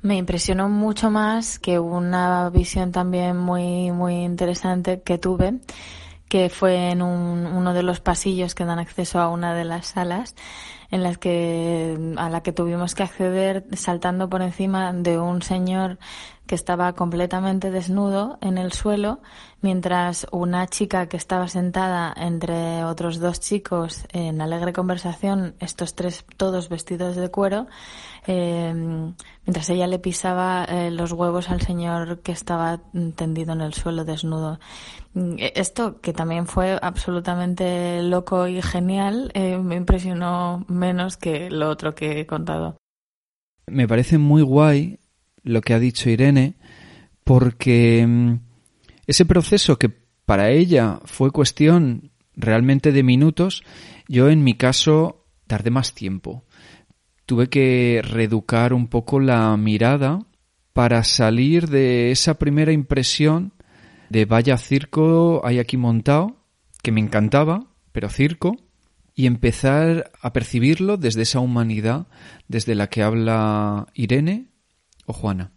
Me impresionó mucho más que una visión también muy, muy interesante que tuve, que fue en un, uno de los pasillos que dan acceso a una de las salas, en las que, a la que tuvimos que acceder saltando por encima de un señor que estaba completamente desnudo en el suelo, mientras una chica que estaba sentada entre otros dos chicos en alegre conversación, estos tres todos vestidos de cuero, eh, mientras ella le pisaba eh, los huevos al señor que estaba tendido en el suelo desnudo. Esto, que también fue absolutamente loco y genial, eh, me impresionó menos que lo otro que he contado. Me parece muy guay lo que ha dicho Irene, porque mm, ese proceso que para ella fue cuestión realmente de minutos, yo en mi caso tardé más tiempo. Tuve que reeducar un poco la mirada para salir de esa primera impresión de vaya circo hay aquí montado, que me encantaba, pero circo, y empezar a percibirlo desde esa humanidad desde la que habla Irene o Juana?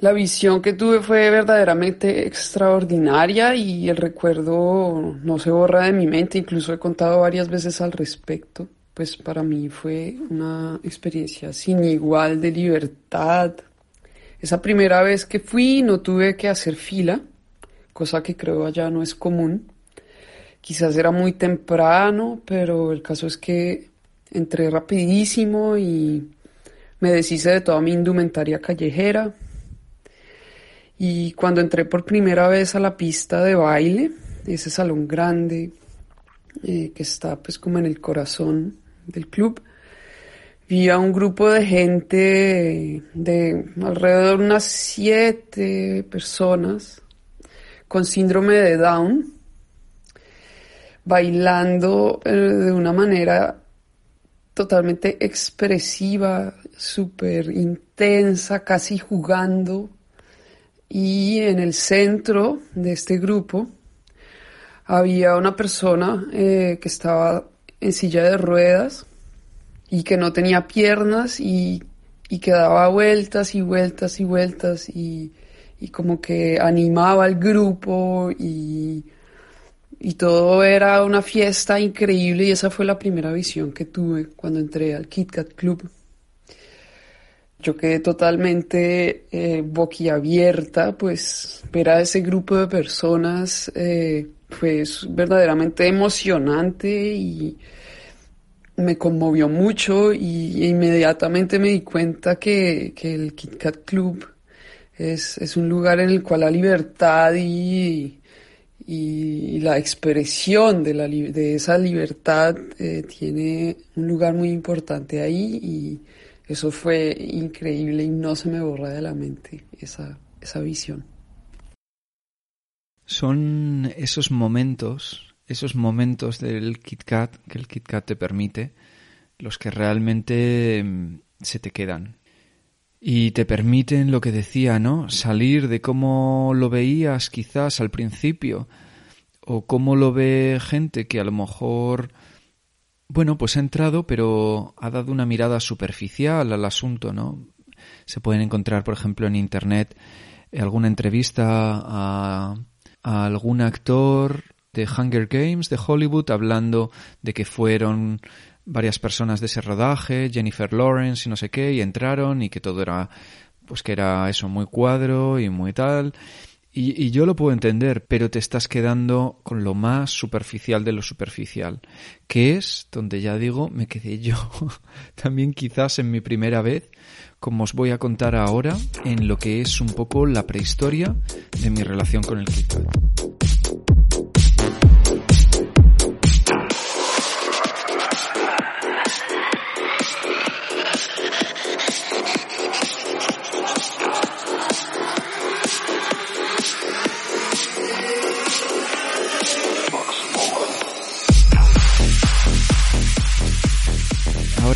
La visión que tuve fue verdaderamente extraordinaria y el recuerdo no se borra de mi mente, incluso he contado varias veces al respecto, pues para mí fue una experiencia sin igual de libertad. Esa primera vez que fui no tuve que hacer fila, cosa que creo allá no es común. Quizás era muy temprano, pero el caso es que entré rapidísimo y me deshice de toda mi indumentaria callejera. Y cuando entré por primera vez a la pista de baile, ese salón grande eh, que está pues como en el corazón del club, vi a un grupo de gente de alrededor de unas siete personas con síndrome de Down, bailando eh, de una manera totalmente expresiva, súper intensa, casi jugando. Y en el centro de este grupo había una persona eh, que estaba en silla de ruedas y que no tenía piernas y, y que daba vueltas y vueltas y vueltas y, y como que animaba al grupo y y todo era una fiesta increíble y esa fue la primera visión que tuve cuando entré al Kit Kat Club. Yo quedé totalmente eh, boquiabierta, pues ver a ese grupo de personas eh, fue verdaderamente emocionante y me conmovió mucho y inmediatamente me di cuenta que, que el Kit Kat Club es, es, un lugar en el cual la libertad y, y la expresión de, la, de esa libertad eh, tiene un lugar muy importante ahí y eso fue increíble y no se me borra de la mente esa, esa visión. Son esos momentos, esos momentos del Kit Kat que el Kit Kat te permite, los que realmente mm, se te quedan. Y te permiten lo que decía, ¿no? Salir de cómo lo veías quizás al principio, o cómo lo ve gente que a lo mejor, bueno, pues ha entrado, pero ha dado una mirada superficial al asunto, ¿no? Se pueden encontrar, por ejemplo, en Internet alguna entrevista a, a algún actor de Hunger Games de Hollywood hablando de que fueron varias personas de ese rodaje, Jennifer Lawrence y no sé qué, y entraron y que todo era, pues que era eso, muy cuadro y muy tal. Y, yo lo puedo entender, pero te estás quedando con lo más superficial de lo superficial, que es donde ya digo, me quedé yo también quizás en mi primera vez, como os voy a contar ahora, en lo que es un poco la prehistoria de mi relación con el KitKat.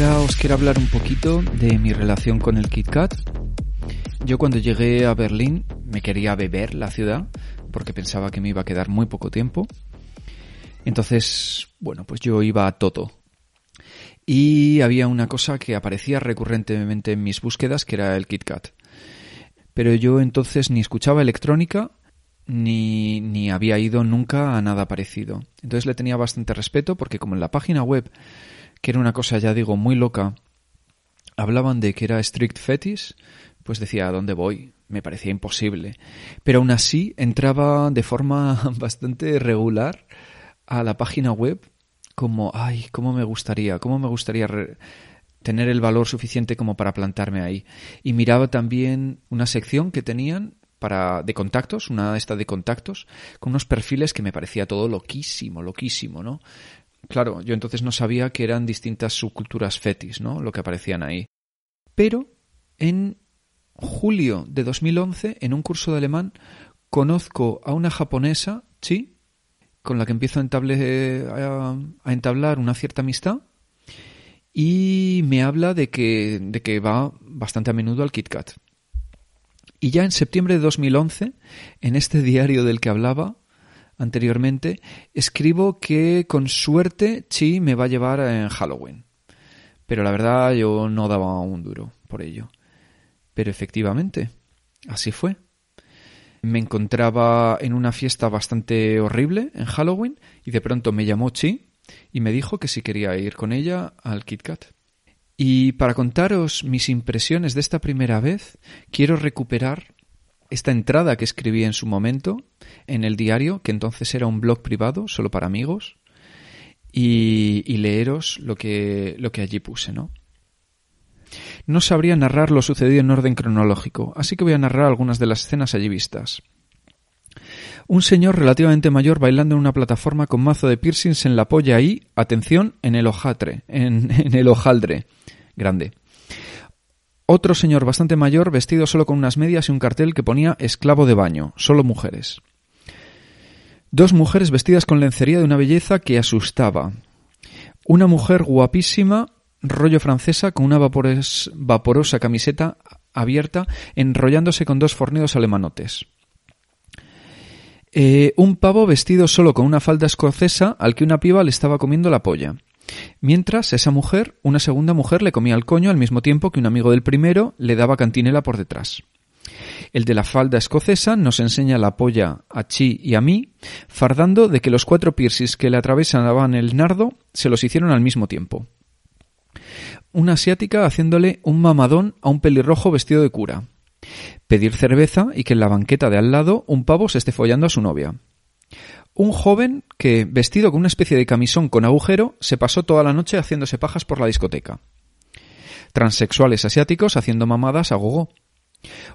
Ahora os quiero hablar un poquito de mi relación con el Kit Kat. Yo cuando llegué a Berlín me quería beber la ciudad porque pensaba que me iba a quedar muy poco tiempo. Entonces, bueno, pues yo iba a todo. Y había una cosa que aparecía recurrentemente en mis búsquedas que era el Kit Kat. Pero yo entonces ni escuchaba electrónica ni, ni había ido nunca a nada parecido. Entonces le tenía bastante respeto porque como en la página web que era una cosa, ya digo, muy loca, hablaban de que era strict fetish, pues decía, ¿a dónde voy? Me parecía imposible. Pero aún así entraba de forma bastante regular a la página web como, ay, cómo me gustaría, cómo me gustaría tener el valor suficiente como para plantarme ahí. Y miraba también una sección que tenían para de contactos, una esta de contactos, con unos perfiles que me parecía todo loquísimo, loquísimo, ¿no? Claro, yo entonces no sabía que eran distintas subculturas fetis, ¿no? Lo que aparecían ahí. Pero en julio de 2011, en un curso de alemán, conozco a una japonesa, Chi, con la que empiezo a, a entablar una cierta amistad y me habla de que, de que va bastante a menudo al KitKat. Y ya en septiembre de 2011, en este diario del que hablaba, anteriormente, escribo que con suerte Chi me va a llevar en Halloween. Pero la verdad yo no daba un duro por ello. Pero efectivamente, así fue. Me encontraba en una fiesta bastante horrible en Halloween y de pronto me llamó Chi y me dijo que si quería ir con ella al Kit Kat. Y para contaros mis impresiones de esta primera vez, quiero recuperar esta entrada que escribí en su momento en el diario, que entonces era un blog privado, solo para amigos, y, leeros lo que, lo que allí puse, ¿no? No sabría narrar lo sucedido en orden cronológico, así que voy a narrar algunas de las escenas allí vistas. Un señor relativamente mayor bailando en una plataforma con mazo de piercings en la polla y, atención, en el hojatre, en, en el hojaldre grande. Otro señor bastante mayor vestido solo con unas medias y un cartel que ponía esclavo de baño, solo mujeres. Dos mujeres vestidas con lencería de una belleza que asustaba. Una mujer guapísima, rollo francesa, con una vaporosa camiseta abierta, enrollándose con dos fornidos alemanotes. Eh, un pavo vestido solo con una falda escocesa al que una piba le estaba comiendo la polla. Mientras, esa mujer, una segunda mujer, le comía el coño al mismo tiempo que un amigo del primero le daba cantinela por detrás. El de la falda escocesa nos enseña la polla a Chi y a mí, fardando de que los cuatro piercings que le atravesaban el nardo se los hicieron al mismo tiempo. Una asiática haciéndole un mamadón a un pelirrojo vestido de cura. Pedir cerveza y que en la banqueta de al lado un pavo se esté follando a su novia. Un joven que, vestido con una especie de camisón con agujero, se pasó toda la noche haciéndose pajas por la discoteca. Transexuales asiáticos haciendo mamadas a gogo.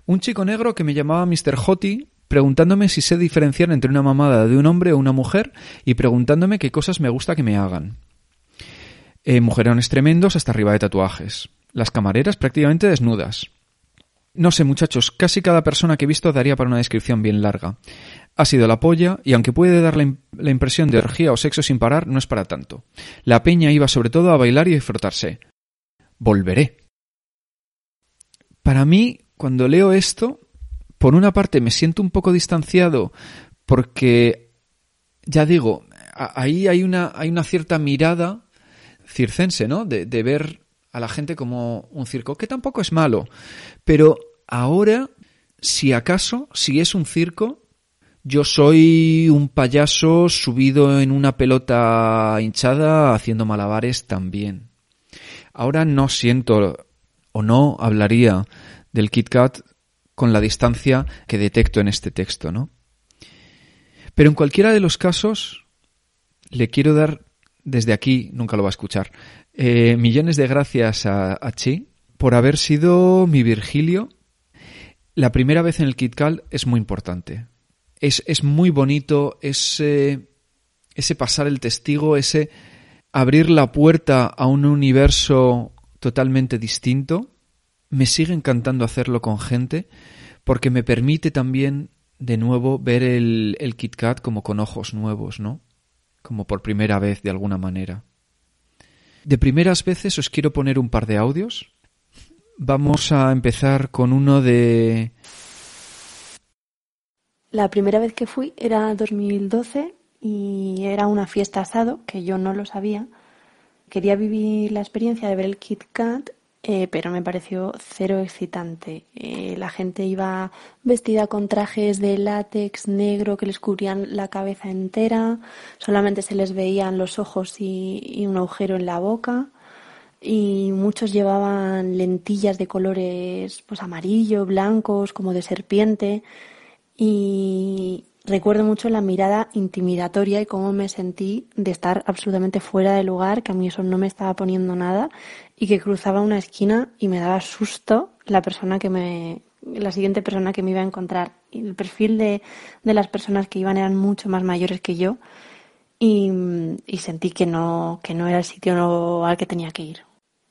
Un chico negro que me llamaba Mr. Hottie preguntándome si sé diferenciar entre una mamada de un hombre o una mujer y preguntándome qué cosas me gusta que me hagan. Eh, mujerones tremendos hasta arriba de tatuajes. Las camareras prácticamente desnudas. No sé, muchachos, casi cada persona que he visto daría para una descripción bien larga. Ha sido la polla, y aunque puede dar la, la, impresión de orgía o sexo sin parar, no es para tanto. La peña iba sobre todo a bailar y a disfrutarse. Volveré. Para mí, cuando leo esto, por una parte me siento un poco distanciado porque, ya digo, ahí hay una, hay una cierta mirada circense, ¿no? De, de ver a la gente como un circo, que tampoco es malo. Pero ahora, si acaso, si es un circo, yo soy un payaso subido en una pelota hinchada haciendo malabares también. Ahora no siento o no hablaría del Kit Kat con la distancia que detecto en este texto, ¿no? Pero en cualquiera de los casos le quiero dar desde aquí, nunca lo va a escuchar, eh, millones de gracias a, Chi por haber sido mi Virgilio. La primera vez en el KitKat es muy importante. Es, es muy bonito ese, ese pasar el testigo, ese abrir la puerta a un universo totalmente distinto. Me sigue encantando hacerlo con gente porque me permite también de nuevo ver el, el KitKat como con ojos nuevos, ¿no? Como por primera vez de alguna manera. De primeras veces os quiero poner un par de audios. Vamos a empezar con uno de... La primera vez que fui era 2012 y era una fiesta asado, que yo no lo sabía. Quería vivir la experiencia de ver el Kit Kat eh, pero me pareció cero excitante. Eh, la gente iba vestida con trajes de látex negro que les cubrían la cabeza entera, solamente se les veían los ojos y, y un agujero en la boca y muchos llevaban lentillas de colores pues amarillo, blancos, como de serpiente y, Recuerdo mucho la mirada intimidatoria y cómo me sentí de estar absolutamente fuera de lugar, que a mí eso no me estaba poniendo nada y que cruzaba una esquina y me daba susto la persona que me, la siguiente persona que me iba a encontrar. El perfil de, de las personas que iban eran mucho más mayores que yo y, y sentí que no, que no era el sitio al que tenía que ir.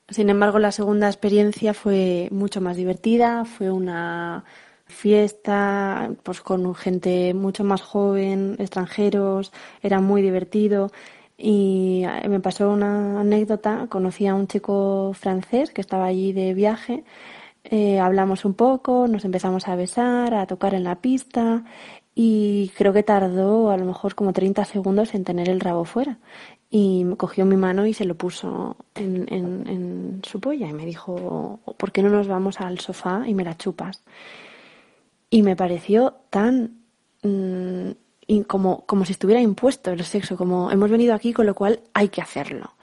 Sin embargo, la segunda experiencia fue mucho más divertida, fue una fiesta, pues con gente mucho más joven, extranjeros, era muy divertido. Y me pasó una anécdota, conocí a un chico francés que estaba allí de viaje, eh, hablamos un poco, nos empezamos a besar, a tocar en la pista y creo que tardó a lo mejor como 30 segundos en tener el rabo fuera. Y cogió mi mano y se lo puso en, en su polla y me dijo, ¿por qué no nos vamos al sofá y me la chupas? Y me pareció tan mm, como, como si estuviera impuesto el sexo, como hemos venido aquí con lo cual hay que hacerlo,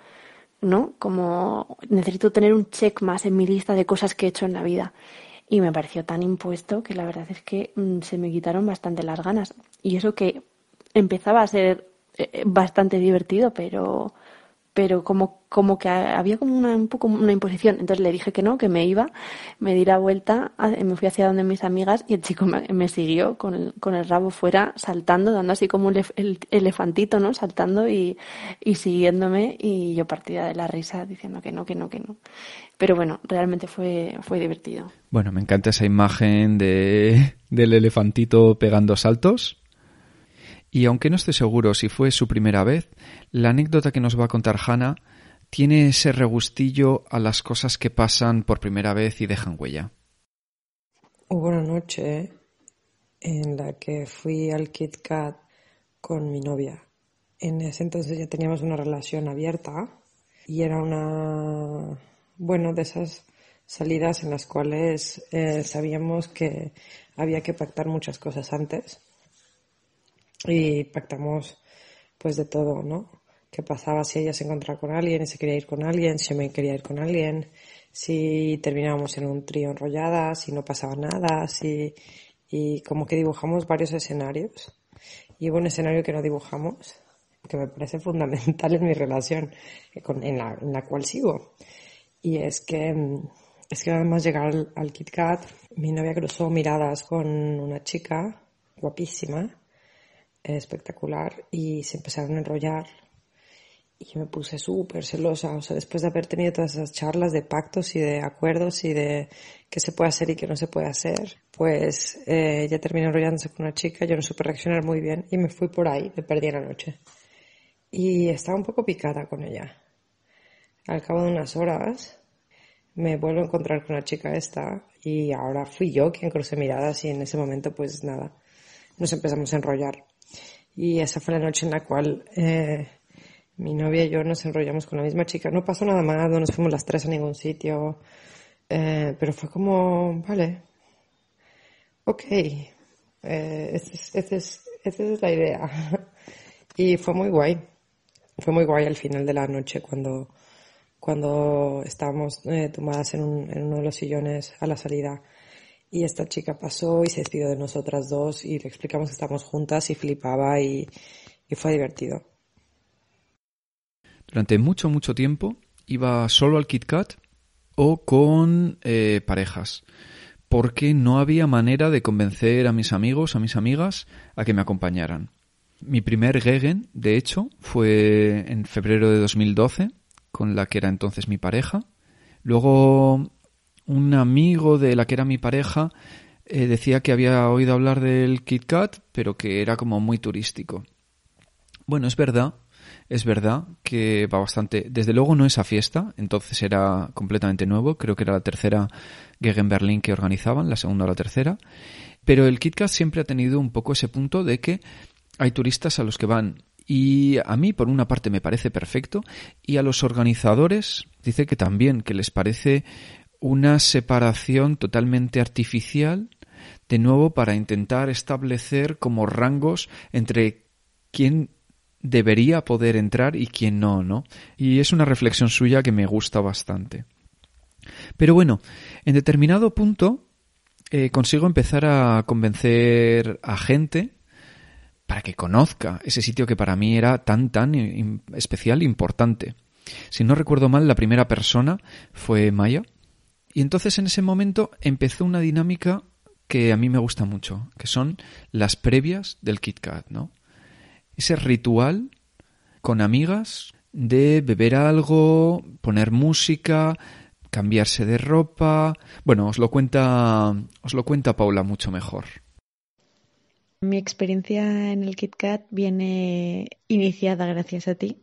¿no? Como necesito tener un check más en mi lista de cosas que he hecho en la vida. Y me pareció tan impuesto que la verdad es que mm, se me quitaron bastante las ganas. Y eso que empezaba a ser eh, bastante divertido, pero pero como, como que había como una, un poco una imposición. Entonces le dije que no, que me iba, me di la vuelta, me fui hacia donde mis amigas y el chico me, siguió con el, con el rabo fuera, saltando, dando así como el, el elefantito, ¿no? Saltando y, y siguiéndome y yo partida de la risa diciendo que no, que no, que no. Pero bueno, realmente fue, fue divertido. Bueno, me encanta esa imagen de, del elefantito pegando saltos y aunque no estoy seguro si fue su primera vez, la anécdota que nos va a contar Hannah tiene ese regustillo a las cosas que pasan por primera vez y dejan huella. Hubo una noche en la que fui al Kit Kat con mi novia. En ese entonces ya teníamos una relación abierta y era una, bueno, de esas salidas en las cuales eh, sabíamos que había que pactar muchas cosas antes y pactamos pues de todo, ¿no? qué pasaba si ella se encontraba con alguien se quería ir con alguien, si me quería ir con alguien, si terminábamos en un trío enrollada, si no pasaba nada, si, y como que dibujamos varios escenarios. Y hubo un escenario que no dibujamos, que me parece fundamental en mi relación, eh, con, en, la, en la cual sigo. Y es que, mm, es que además llegar al, al Kit mi novia cruzó miradas con una chica guapísima, espectacular, y se empezaron a enrollar y me puse súper celosa, o sea, después de haber tenido todas esas charlas de pactos y de acuerdos y de qué se puede hacer y qué no se puede hacer, pues eh, ya terminé enrollándose con una chica, yo no supe reaccionar muy bien y me fui por ahí, me perdí en la noche. Y estaba un poco picada con ella. Al cabo de unas horas me vuelvo a encontrar con la chica esta y ahora fui yo quien crucé miradas y en ese momento pues nada, nos empezamos a enrollar. Y esa fue la noche en la cual... Eh, mi novia y yo nos enrollamos con la misma chica. No pasó nada más, no nos fuimos las tres a ningún sitio. Eh, pero fue como, vale, ok, eh, es, la idea. y fue muy guay. Fue muy guay al final de la noche cuando, cuando estábamos eh, tomadas en, un, en uno de los sillones a la salida. Y esta chica pasó y se despidió de nosotras dos y le explicamos que estábamos juntas y flipaba y, y fue divertido. Durante mucho, mucho tiempo iba solo al Kit Kat o con eh, parejas, porque no había manera de convencer a mis amigos, a mis amigas, a que me acompañaran. Mi primer Gegen, de hecho, fue en febrero de 2012, con la que era entonces mi pareja. Luego, un amigo de la que era mi pareja eh, decía que había oído hablar del Kit Kat, pero que era como muy turístico. Bueno, es verdad es verdad que va bastante. Desde luego no esa fiesta, entonces era completamente nuevo. Creo que era la tercera Gegen Berlin que organizaban, la segunda o la tercera. Pero el KitKat siempre ha tenido un poco ese punto de que hay turistas a los que van. Y a mí, por una parte, me parece perfecto. Y a los organizadores, dice que también, que les parece una separación totalmente artificial, de nuevo, para intentar establecer como rangos entre quién debería poder entrar y quién no, ¿no? Y es una reflexión suya que me gusta bastante. Pero bueno, en determinado punto eh, consigo empezar a convencer a gente para que conozca ese sitio que para mí era tan, tan especial e importante. Si no recuerdo mal, la primera persona fue Maya. Y entonces en ese momento empezó una dinámica que a mí me gusta mucho, que son las previas del Kit Kat, ¿no? ese ritual con amigas de beber algo, poner música, cambiarse de ropa. Bueno, os lo cuenta, os lo cuenta Paula mucho mejor. Mi experiencia en el KitKat viene iniciada gracias a ti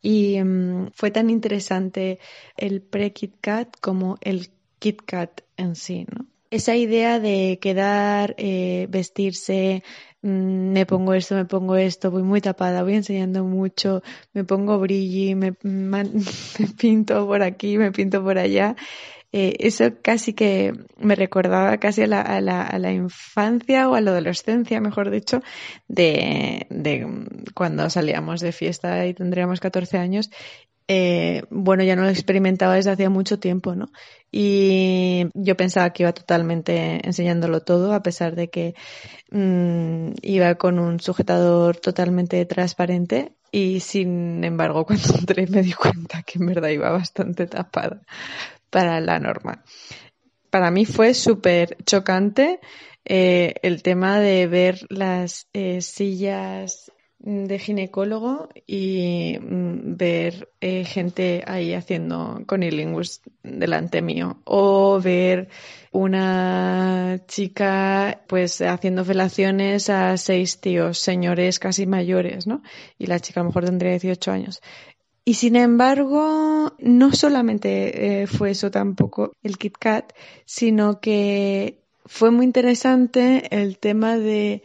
y mm, fue tan interesante el pre-KitKat como el KitKat en sí, ¿no? Esa idea de quedar, eh, vestirse, Mm, me pongo esto, me pongo esto, voy muy tapada, voy enseñando mucho, me pongo brilli, me, pinto por aquí, me pinto por allá. Eh, eso casi que me recordaba casi a la, a, la, a la, infancia o a la adolescencia, mejor dicho, de, de cuando salíamos de fiesta y tendríamos 14 años eh, bueno, ya no lo experimentaba desde hacía mucho tiempo, ¿no? Y yo pensaba que iba totalmente enseñándolo todo, a pesar de que mm, iba con un sujetador totalmente transparente. Y sin embargo, cuando entré me di cuenta que en verdad iba bastante tapada para la norma. Para mí fue súper chocante eh, el tema de ver las eh, sillas de ginecólogo y mm, ver eh, gente ahí haciendo conilingus delante mío o ver una chica pues haciendo felaciones a seis tíos, señores casi mayores, ¿no? Y la chica a lo mejor tendría 18 años. Y sin embargo, no solamente eh, fue eso tampoco el Kit Kat, sino que fue muy interesante el tema de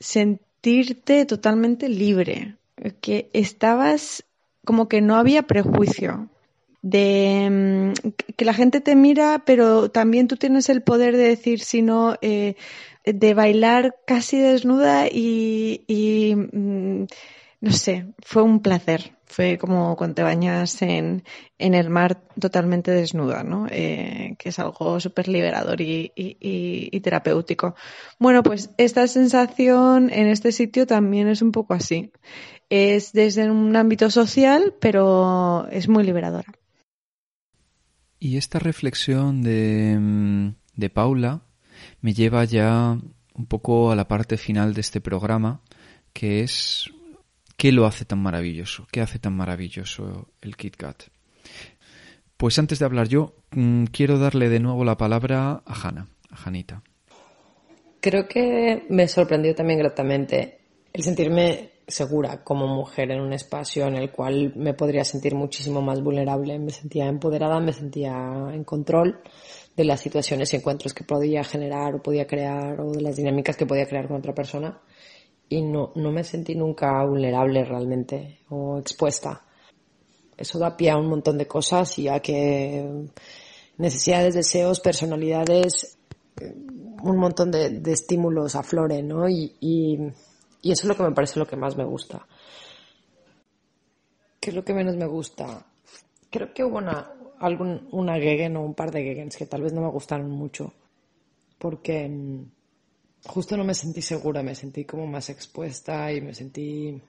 sentir sentirte totalmente libre, que estabas como que no había prejuicio de mm, que la gente te mira, pero también tú tienes el poder de decir si no, eh, de bailar casi desnuda y, mm, no sé, fue un placer. Fue como cuando te bañas en, en el mar totalmente desnuda, ¿no? Eh, que es algo súper liberador y, y, y, terapéutico. Bueno, pues esta sensación en este sitio también es un poco así. Es desde un ámbito social, pero es muy liberadora. Y esta reflexión de, mm, de Paula me lleva ya un poco a la parte final de este programa, que es ¿qué lo hace tan maravilloso? ¿Qué hace tan maravilloso el Kit Kat? Pues antes de hablar yo, mm, quiero darle de nuevo la palabra a Hanna, a Janita. Creo que me sorprendió también gratamente el sentirme segura como mujer en un espacio en el cual me podría sentir muchísimo más vulnerable. Me sentía empoderada, me sentía en control de las situaciones y encuentros que podía generar o podía crear o de las dinámicas que podía crear con otra persona y no, no me sentí nunca vulnerable realmente o expuesta. Eso da pie a un montón de cosas y a que necesidades, deseos, personalidades, un montón de, de estímulos afloren, ¿no? Y, y, y, eso es lo que me parece lo que más me gusta. ¿Qué es lo que menos me gusta? Creo que hubo una, algún, una Gegen o un par de Gegens que tal vez no me gustaron mucho porque mm, justo no me sentí segura, me sentí como más expuesta y me sentí...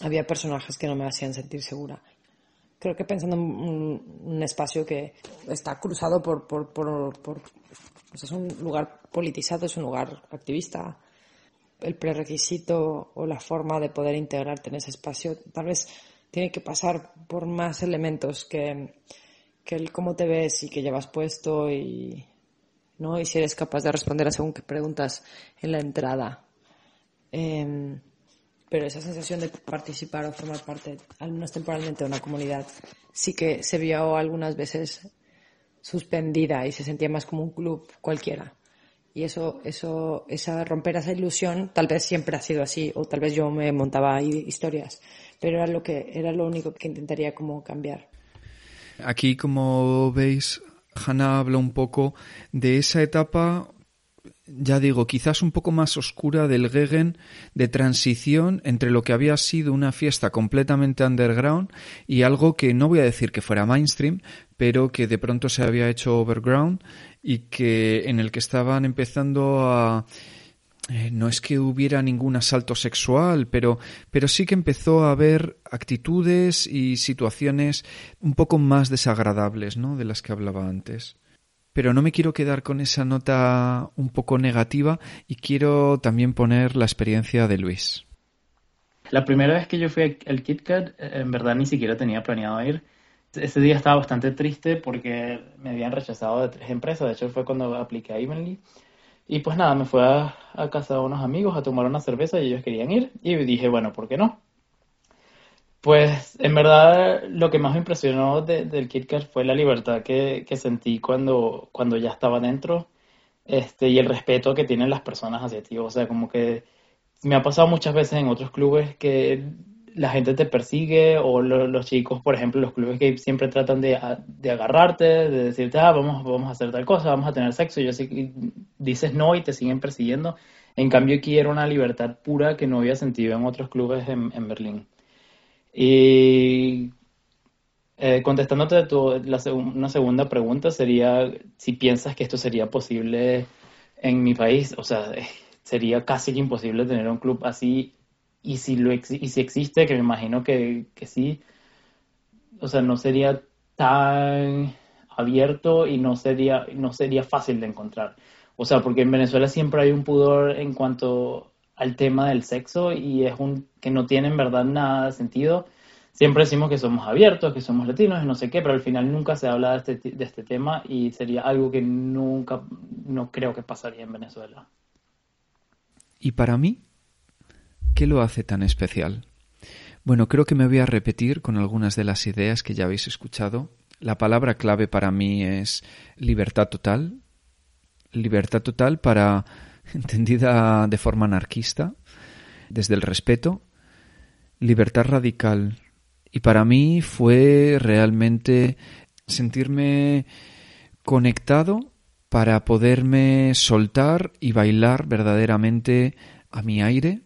Había personajes que no me hacían sentir segura. Creo que pensando en un, espacio que está cruzado por... por, por, pues es un lugar politizado, es un lugar activista. El prerequisito o la forma de poder integrarte en ese espacio tal vez tiene que pasar por más elementos que, que el cómo te ves y que llevas puesto y, ¿no? Y si eres capaz de responder a según qué preguntas en la entrada. Em, pero esa sensación de participar o formar parte, al menos temporalmente, de una comunidad, sí que se vio algunas veces suspendida y se sentía más como un club cualquiera. Y eso, eso, esa romper esa ilusión, tal vez siempre ha sido así, o tal vez yo me montaba ahí historias, pero era lo que, era lo único que intentaría como cambiar. Aquí, como veis, Hannah habla un poco de esa etapa, ya digo, quizás un poco más oscura del Gegen de transición entre lo que había sido una fiesta completamente underground y algo que no voy a decir que fuera mainstream, pero que de pronto se había hecho overground y que en el que estaban empezando a eh, no es que hubiera ningún asalto sexual, pero, pero sí que empezó a haber actitudes y situaciones un poco más desagradables, ¿no? De las que hablaba antes. Pero no me quiero quedar con esa nota un poco negativa y quiero también poner la experiencia de Luis. La primera vez que yo fui al KitKat, eh, en verdad ni siquiera tenía planeado ir. Ese día estaba bastante triste porque me habían rechazado de tres empresas. De hecho, fue cuando apliqué a Evenly. Y pues nada, me fui a, casa de unos amigos a tomar una cerveza y ellos querían ir. Y dije, bueno, ¿por qué no? Pues en verdad lo que más me impresionó del KitKat fue la libertad que, sentí cuando, cuando ya estaba dentro este, y el respeto que tienen las personas hacia ti. O sea, como que me ha pasado muchas veces en otros clubes que la gente te persigue o los chicos, por ejemplo, los clubes que siempre tratan de, de, agarrarte, de decirte, ah, vamos, vamos a hacer tal cosa, vamos a tener sexo, y así dices no y te siguen persiguiendo. En cambio, aquí era una libertad pura que no había sentido en otros clubes en, en Berlín. Y eh, contestándote tu, la, una segunda pregunta sería si piensas que esto sería posible en mi país. O sea, sería casi imposible tener un club así y si, lo y si existe, que me imagino que, que sí, o sea, no sería tan abierto y no sería, no sería fácil de encontrar. O sea, porque en Venezuela siempre hay un pudor en cuanto al tema del sexo y es un que no tiene en verdad nada de sentido. Siempre decimos que somos abiertos, que somos latinos y no sé qué, pero al final nunca se habla de este, de este tema y sería algo que nunca, no creo que pasaría en Venezuela. Y para mí, ¿Qué lo hace tan especial? Bueno, creo que me voy a repetir con algunas de las ideas que ya habéis escuchado. La palabra clave para mí es libertad total. Libertad total para, entendida de forma anarquista, desde el respeto. Libertad radical. Y para mí fue realmente sentirme conectado para poderme soltar y bailar verdaderamente a mi aire,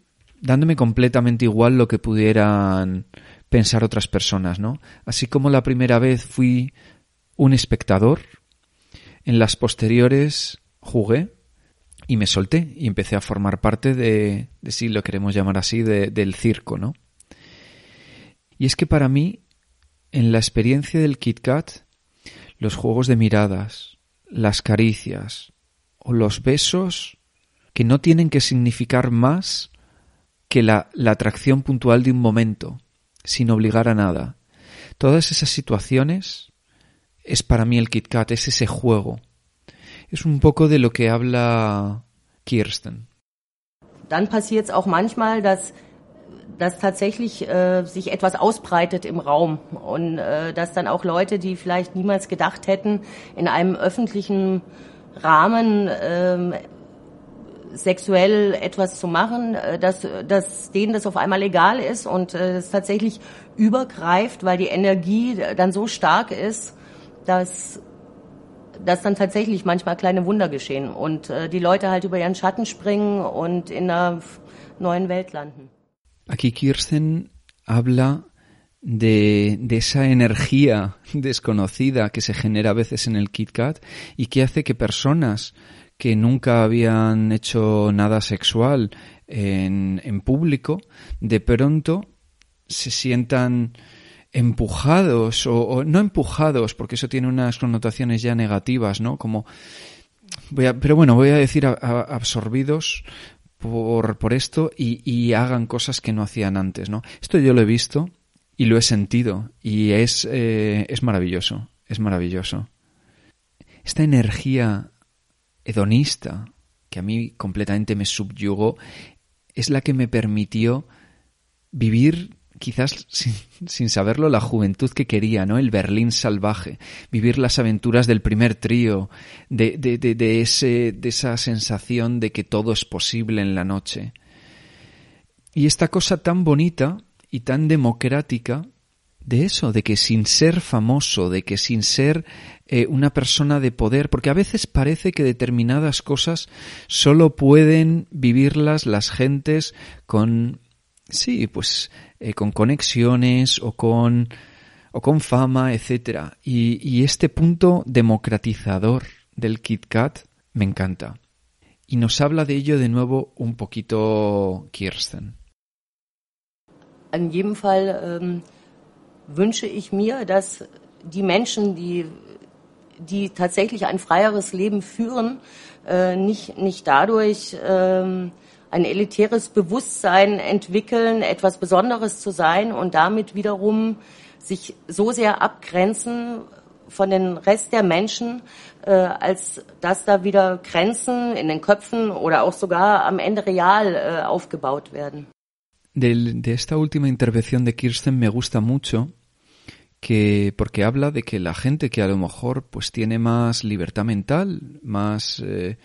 dándome completamente igual lo que pudieran pensar otras personas, ¿no? Así como la primera vez fui un espectador, en las posteriores jugué y me solté y empecé a formar parte de, de si lo queremos llamar así, del circo, ¿no? Y es que para mí, en la experiencia del Kit Kat, los juegos de miradas, las caricias o los besos que no tienen que significar más que la, la atracción puntual de un momento, sin obligar a nada. Todas esas situaciones es para mí el Kit Kat, es ese juego. Es un poco de lo que habla Kirsten. Dann passiert es auch manchmal, dass, dass tatsächlich äh, sich etwas ausbreitet im Raum und äh, dass dann auch Leute, die vielleicht niemals gedacht hätten, in einem öffentlichen Rahmen äh, sexuell etwas zu machen, äh, dass, dass denen das auf einmal egal ist und äh, es tatsächlich übergreift, weil die Energie dann so stark ist, dass, dass dann tatsächlich manchmal kleine Wunder geschehen und äh, die Leute halt über ihren Schatten springen und in einer neuen Welt landen. Aquí Kirsten habla de, de, esa energía desconocida que se genera a veces en el Kit Kat y que hace que personas que nunca habían hecho nada sexual en, en público, de pronto se sientan empujados o, no empujados porque eso tiene unas connotaciones ya negativas no como voy a, pero bueno voy a decir a, absorbidos por, por esto y, y, hagan cosas que no hacían antes no esto yo lo he visto y lo he sentido y es eh, es maravilloso es maravilloso. Esta energía hedonista que a mí completamente me subyugó es la que me permitió vivir quizás sin, sin, saberlo, la juventud que quería, ¿no? El Berlín salvaje, vivir las aventuras del primer trío, de, de, de, ese, de esa sensación de que todo es posible en la noche. Y esta cosa tan bonita y tan democrática de eso, de que sin ser famoso, de que sin ser eh, una persona de poder, porque a veces parece que determinadas cosas solo pueden vivirlas las gentes con, sí, pues eh, con conexiones o con, o con fama, etcétera. Y, y este punto democratizador del Kit Kat me encanta. Y nos habla de ello de nuevo un poquito Kirsten. En jedem Fall ähm, wünsche ich mir, dass die Menschen, die, die tatsächlich ein freieres Leben führen, äh, nicht, nicht dadurch äh, ein elitäres Bewusstsein entwickeln, etwas Besonderes zu sein und damit wiederum sich so sehr abgrenzen von den Rest der Menschen, äh, als dass da wieder Grenzen in den Köpfen oder auch sogar am Ende real äh, aufgebaut werden. De, de esta última intervención de Kirsten me gusta mucho que porque habla de que la gente que a lo mejor pues tiene más libertad mental, más eh,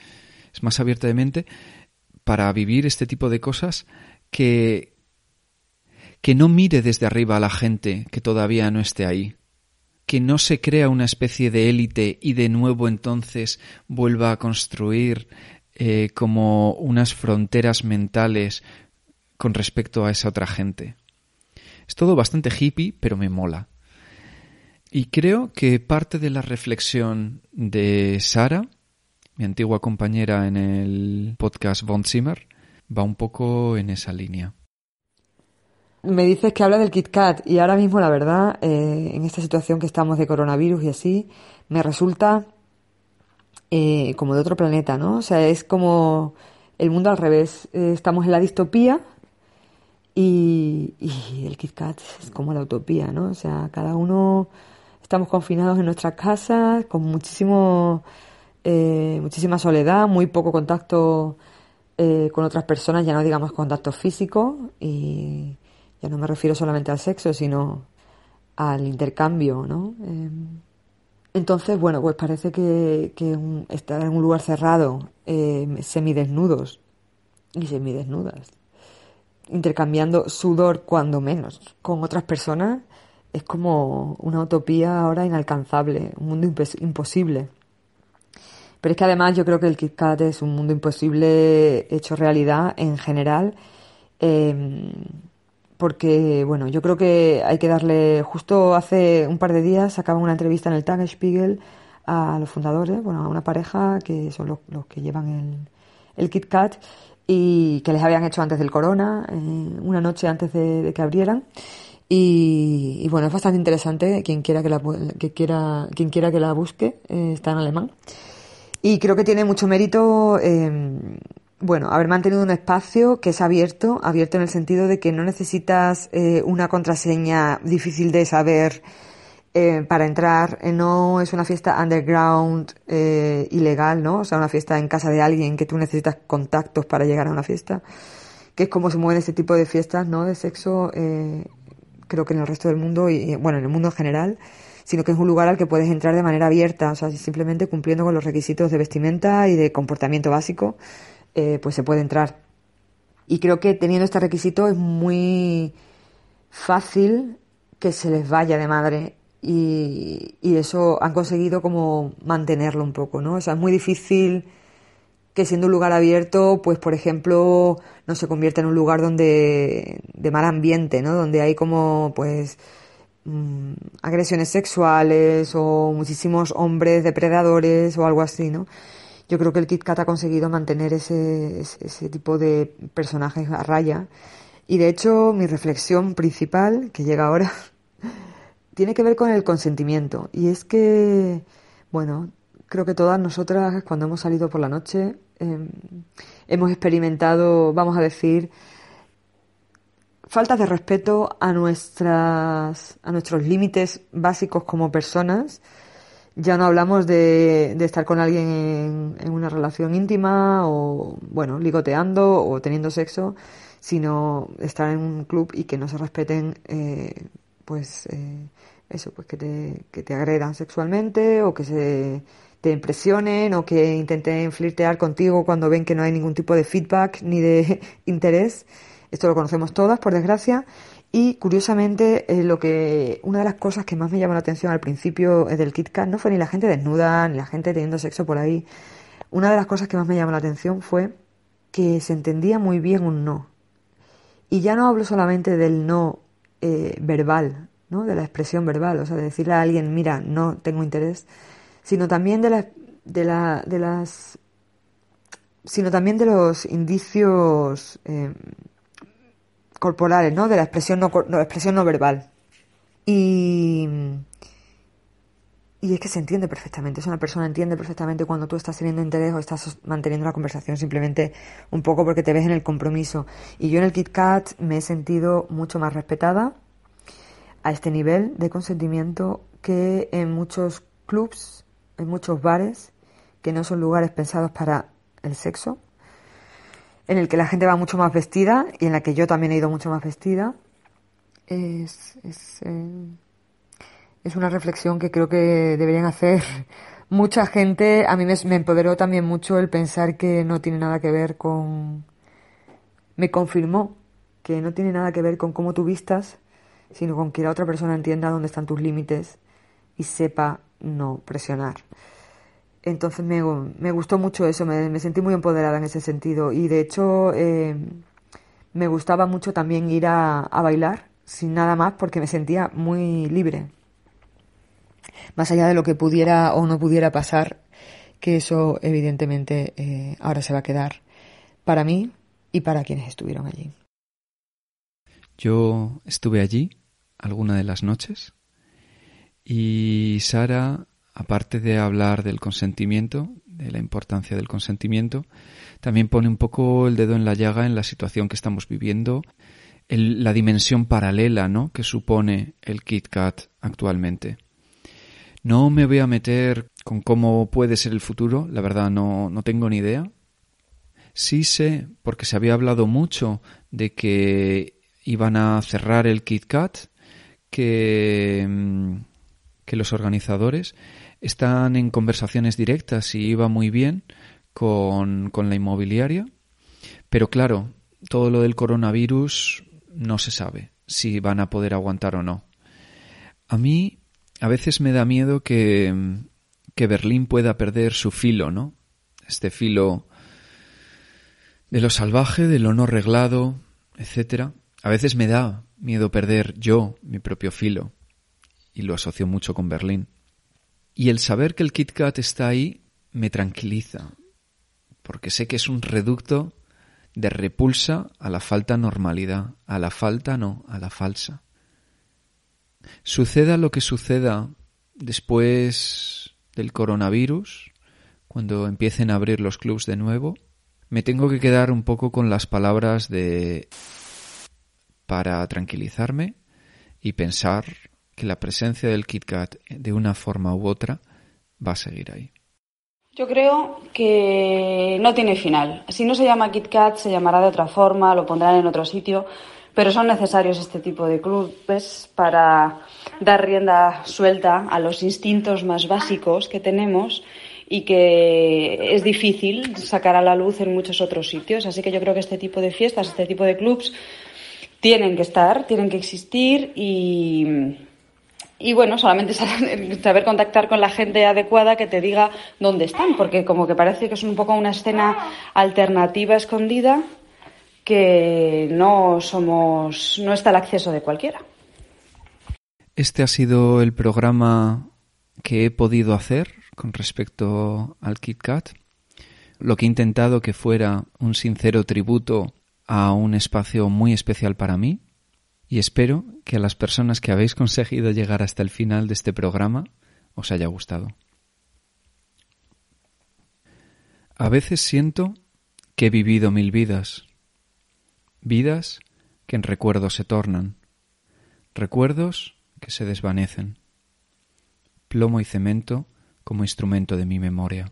es más abierta de mente, para vivir este tipo de cosas que, que no mire desde arriba a la gente que todavía no esté ahí, que no se crea una especie de élite y de nuevo entonces vuelva a construir eh, como unas fronteras mentales con respecto a esa otra gente. Es todo bastante hippie, pero me mola. Y creo que parte de la reflexión de Sara mi antigua compañera en el podcast Von Zimmer, va un poco en esa línea. Me dices que habla del Kit Kat y ahora mismo la verdad, eh, en esta situación que estamos de coronavirus y así, me resulta eh, como de otro planeta, ¿no? O sea, es como el mundo al revés. Eh, estamos en la distopía y, y el Kit Kat es como la utopía, ¿no? O sea, cada uno estamos confinados en nuestras casas con muchísimo eh, muchísima soledad, muy poco contacto eh, con otras personas, ya no digamos contacto físico, y ya no me refiero solamente al sexo, sino al intercambio, ¿no? Eh, entonces, bueno, pues parece que, que un, estar en un lugar cerrado, eh, semidesnudos y semidesnudas, intercambiando sudor cuando menos con otras personas, es como una utopía ahora inalcanzable, un mundo imposible. Pero es que además yo creo que el Kit Kat es un mundo imposible hecho realidad en general, eh, porque, bueno, yo creo que hay que darle, justo hace un par de días sacaba una entrevista en el Tagesspiegel a los fundadores, bueno, a una pareja que son los, que llevan el, el Kit Kat y que les habían hecho antes del corona, eh, una noche antes de, que abrieran. Y, bueno, es bastante interesante, quien quiera que la, que quiera, quien quiera que la busque, eh, está en alemán. Y creo que tiene mucho mérito, eh, bueno, haber mantenido un espacio que es abierto, abierto en el sentido de que no necesitas eh, una contraseña difícil de saber eh, para entrar, eh, no es una fiesta underground eh, ilegal, ¿no? O sea, una fiesta en casa de alguien que tú necesitas contactos para llegar a una fiesta, que es como se mueven ese tipo de fiestas, ¿no? De sexo, eh, creo que en el resto del mundo y, bueno, en el mundo en general, sino que es un lugar al que puedes entrar de manera abierta, o sea, simplemente cumpliendo con los requisitos de vestimenta y de comportamiento básico, eh, pues se puede entrar. Y creo que teniendo este requisito es muy fácil que se les vaya de madre y, y, eso han conseguido como mantenerlo un poco, ¿no? O sea, es muy difícil que siendo un lugar abierto, pues por ejemplo, no se convierta en un lugar donde de mal ambiente, ¿no? Donde hay como pues mmm, agresiones sexuales o muchísimos hombres depredadores o algo así, ¿no? Yo creo que el Kit Kat ha conseguido mantener ese, ese tipo de personajes a raya. Y de hecho, mi reflexión principal, que llega ahora, tiene que ver con el consentimiento. Y es que, bueno, creo que todas nosotras cuando hemos salido por la noche eh, hemos experimentado, vamos a decir, faltas de respeto a nuestras a nuestros límites básicos como personas. Ya no hablamos de, de estar con alguien en, en, una relación íntima o, bueno, ligoteando o teniendo sexo, sino estar en un club y que no se respeten, eh, pues, eh, eso, pues que te, que te agredan sexualmente o que se te impresionen o que intenten flirtear contigo cuando ven que no hay ningún tipo de feedback ni de interés. Esto lo conocemos todas, por desgracia. Y curiosamente, eh, lo que una de las cosas que más me llamó la atención al principio del Kit Kat no fue ni la gente desnuda, ni la gente teniendo sexo por ahí. Una de las cosas que más me llamó la atención fue que se entendía muy bien un no. Y ya no hablo solamente del no eh, verbal, ¿no? de la expresión verbal, o sea, de decirle a alguien, mira, no tengo interés, sino también de, la, de, la, de las sino también de los indicios eh, corporales, ¿no? De la expresión no, no, expresión no verbal. Y, y es que se entiende perfectamente, es una persona entiende perfectamente cuando tú estás teniendo interés o estás manteniendo la conversación simplemente un poco porque te ves en el compromiso. Y yo en el Kit Kat me he sentido mucho más respetada a este nivel de consentimiento que en muchos clubs, en muchos bares, que no son lugares pensados para el sexo, en el que la gente va mucho más vestida y en la que yo también he ido mucho más vestida. Es, es, eh, es una reflexión que creo que deberían hacer mucha gente. A mí me, me empoderó también mucho el pensar que no tiene nada que ver con... Me confirmó que no tiene nada que ver con cómo tú vistas, sino con que la otra persona entienda dónde están tus límites y sepa no presionar. Entonces me, gustó mucho eso, me, sentí muy empoderada en ese sentido y de hecho eh, me gustaba mucho también ir a, a bailar sin nada más porque me sentía muy libre. Más allá de lo que pudiera o no pudiera pasar, que eso evidentemente eh, ahora se va a quedar para mí y para quienes estuvieron allí. Yo estuve allí alguna de las noches. Y Sara, aparte de hablar del consentimiento, de la importancia del consentimiento, también pone un poco el dedo en la llaga en la situación que estamos viviendo, el, la dimensión paralela ¿no? que supone el Kit Kat actualmente. No me voy a meter con cómo puede ser el futuro, la verdad no, no tengo ni idea. Sí sé, porque se había hablado mucho de que iban a cerrar el Kit Kat, que, mm, que los organizadores están en conversaciones directas y iba muy bien con, con la inmobiliaria, pero claro, todo lo del coronavirus no se sabe si van a poder aguantar o no. A mí a veces me da miedo que, que Berlín pueda perder su filo, ¿no? Este filo de lo salvaje, de lo no reglado, etcétera, A veces me da miedo perder yo mi propio filo, y lo asocio mucho con Berlín. Y el saber que el KitKat está ahí me tranquiliza, porque sé que es un reducto de repulsa a la falta normalidad, a la falta no, a la falsa. Suceda lo que suceda después del coronavirus, cuando empiecen a abrir los clubs de nuevo, me tengo que quedar un poco con las palabras de para tranquilizarme y pensar que la presencia del KitKat de una forma u otra va a seguir ahí. Yo creo que no tiene final. Si no se llama KitKat, se llamará de otra forma, lo pondrán en otro sitio, pero son necesarios este tipo de clubes para dar rienda suelta a los instintos más básicos que tenemos y que es difícil sacar a la luz en muchos otros sitios. Así que yo creo que este tipo de fiestas, este tipo de clubs tienen que estar, tienen que existir y, y bueno, solamente saber contactar con la gente adecuada que te diga dónde están, porque como que parece que es un poco una escena alternativa escondida que no somos, no está al acceso de cualquiera. Este ha sido el programa que he podido hacer con respecto al KitKat. Lo que he intentado que fuera un sincero tributo a un espacio muy especial para mí y espero que a las personas que habéis conseguido llegar hasta el final de este programa os haya gustado. A veces siento que he vivido mil vidas, vidas que en recuerdos se tornan, recuerdos que se desvanecen, plomo y cemento como instrumento de mi memoria.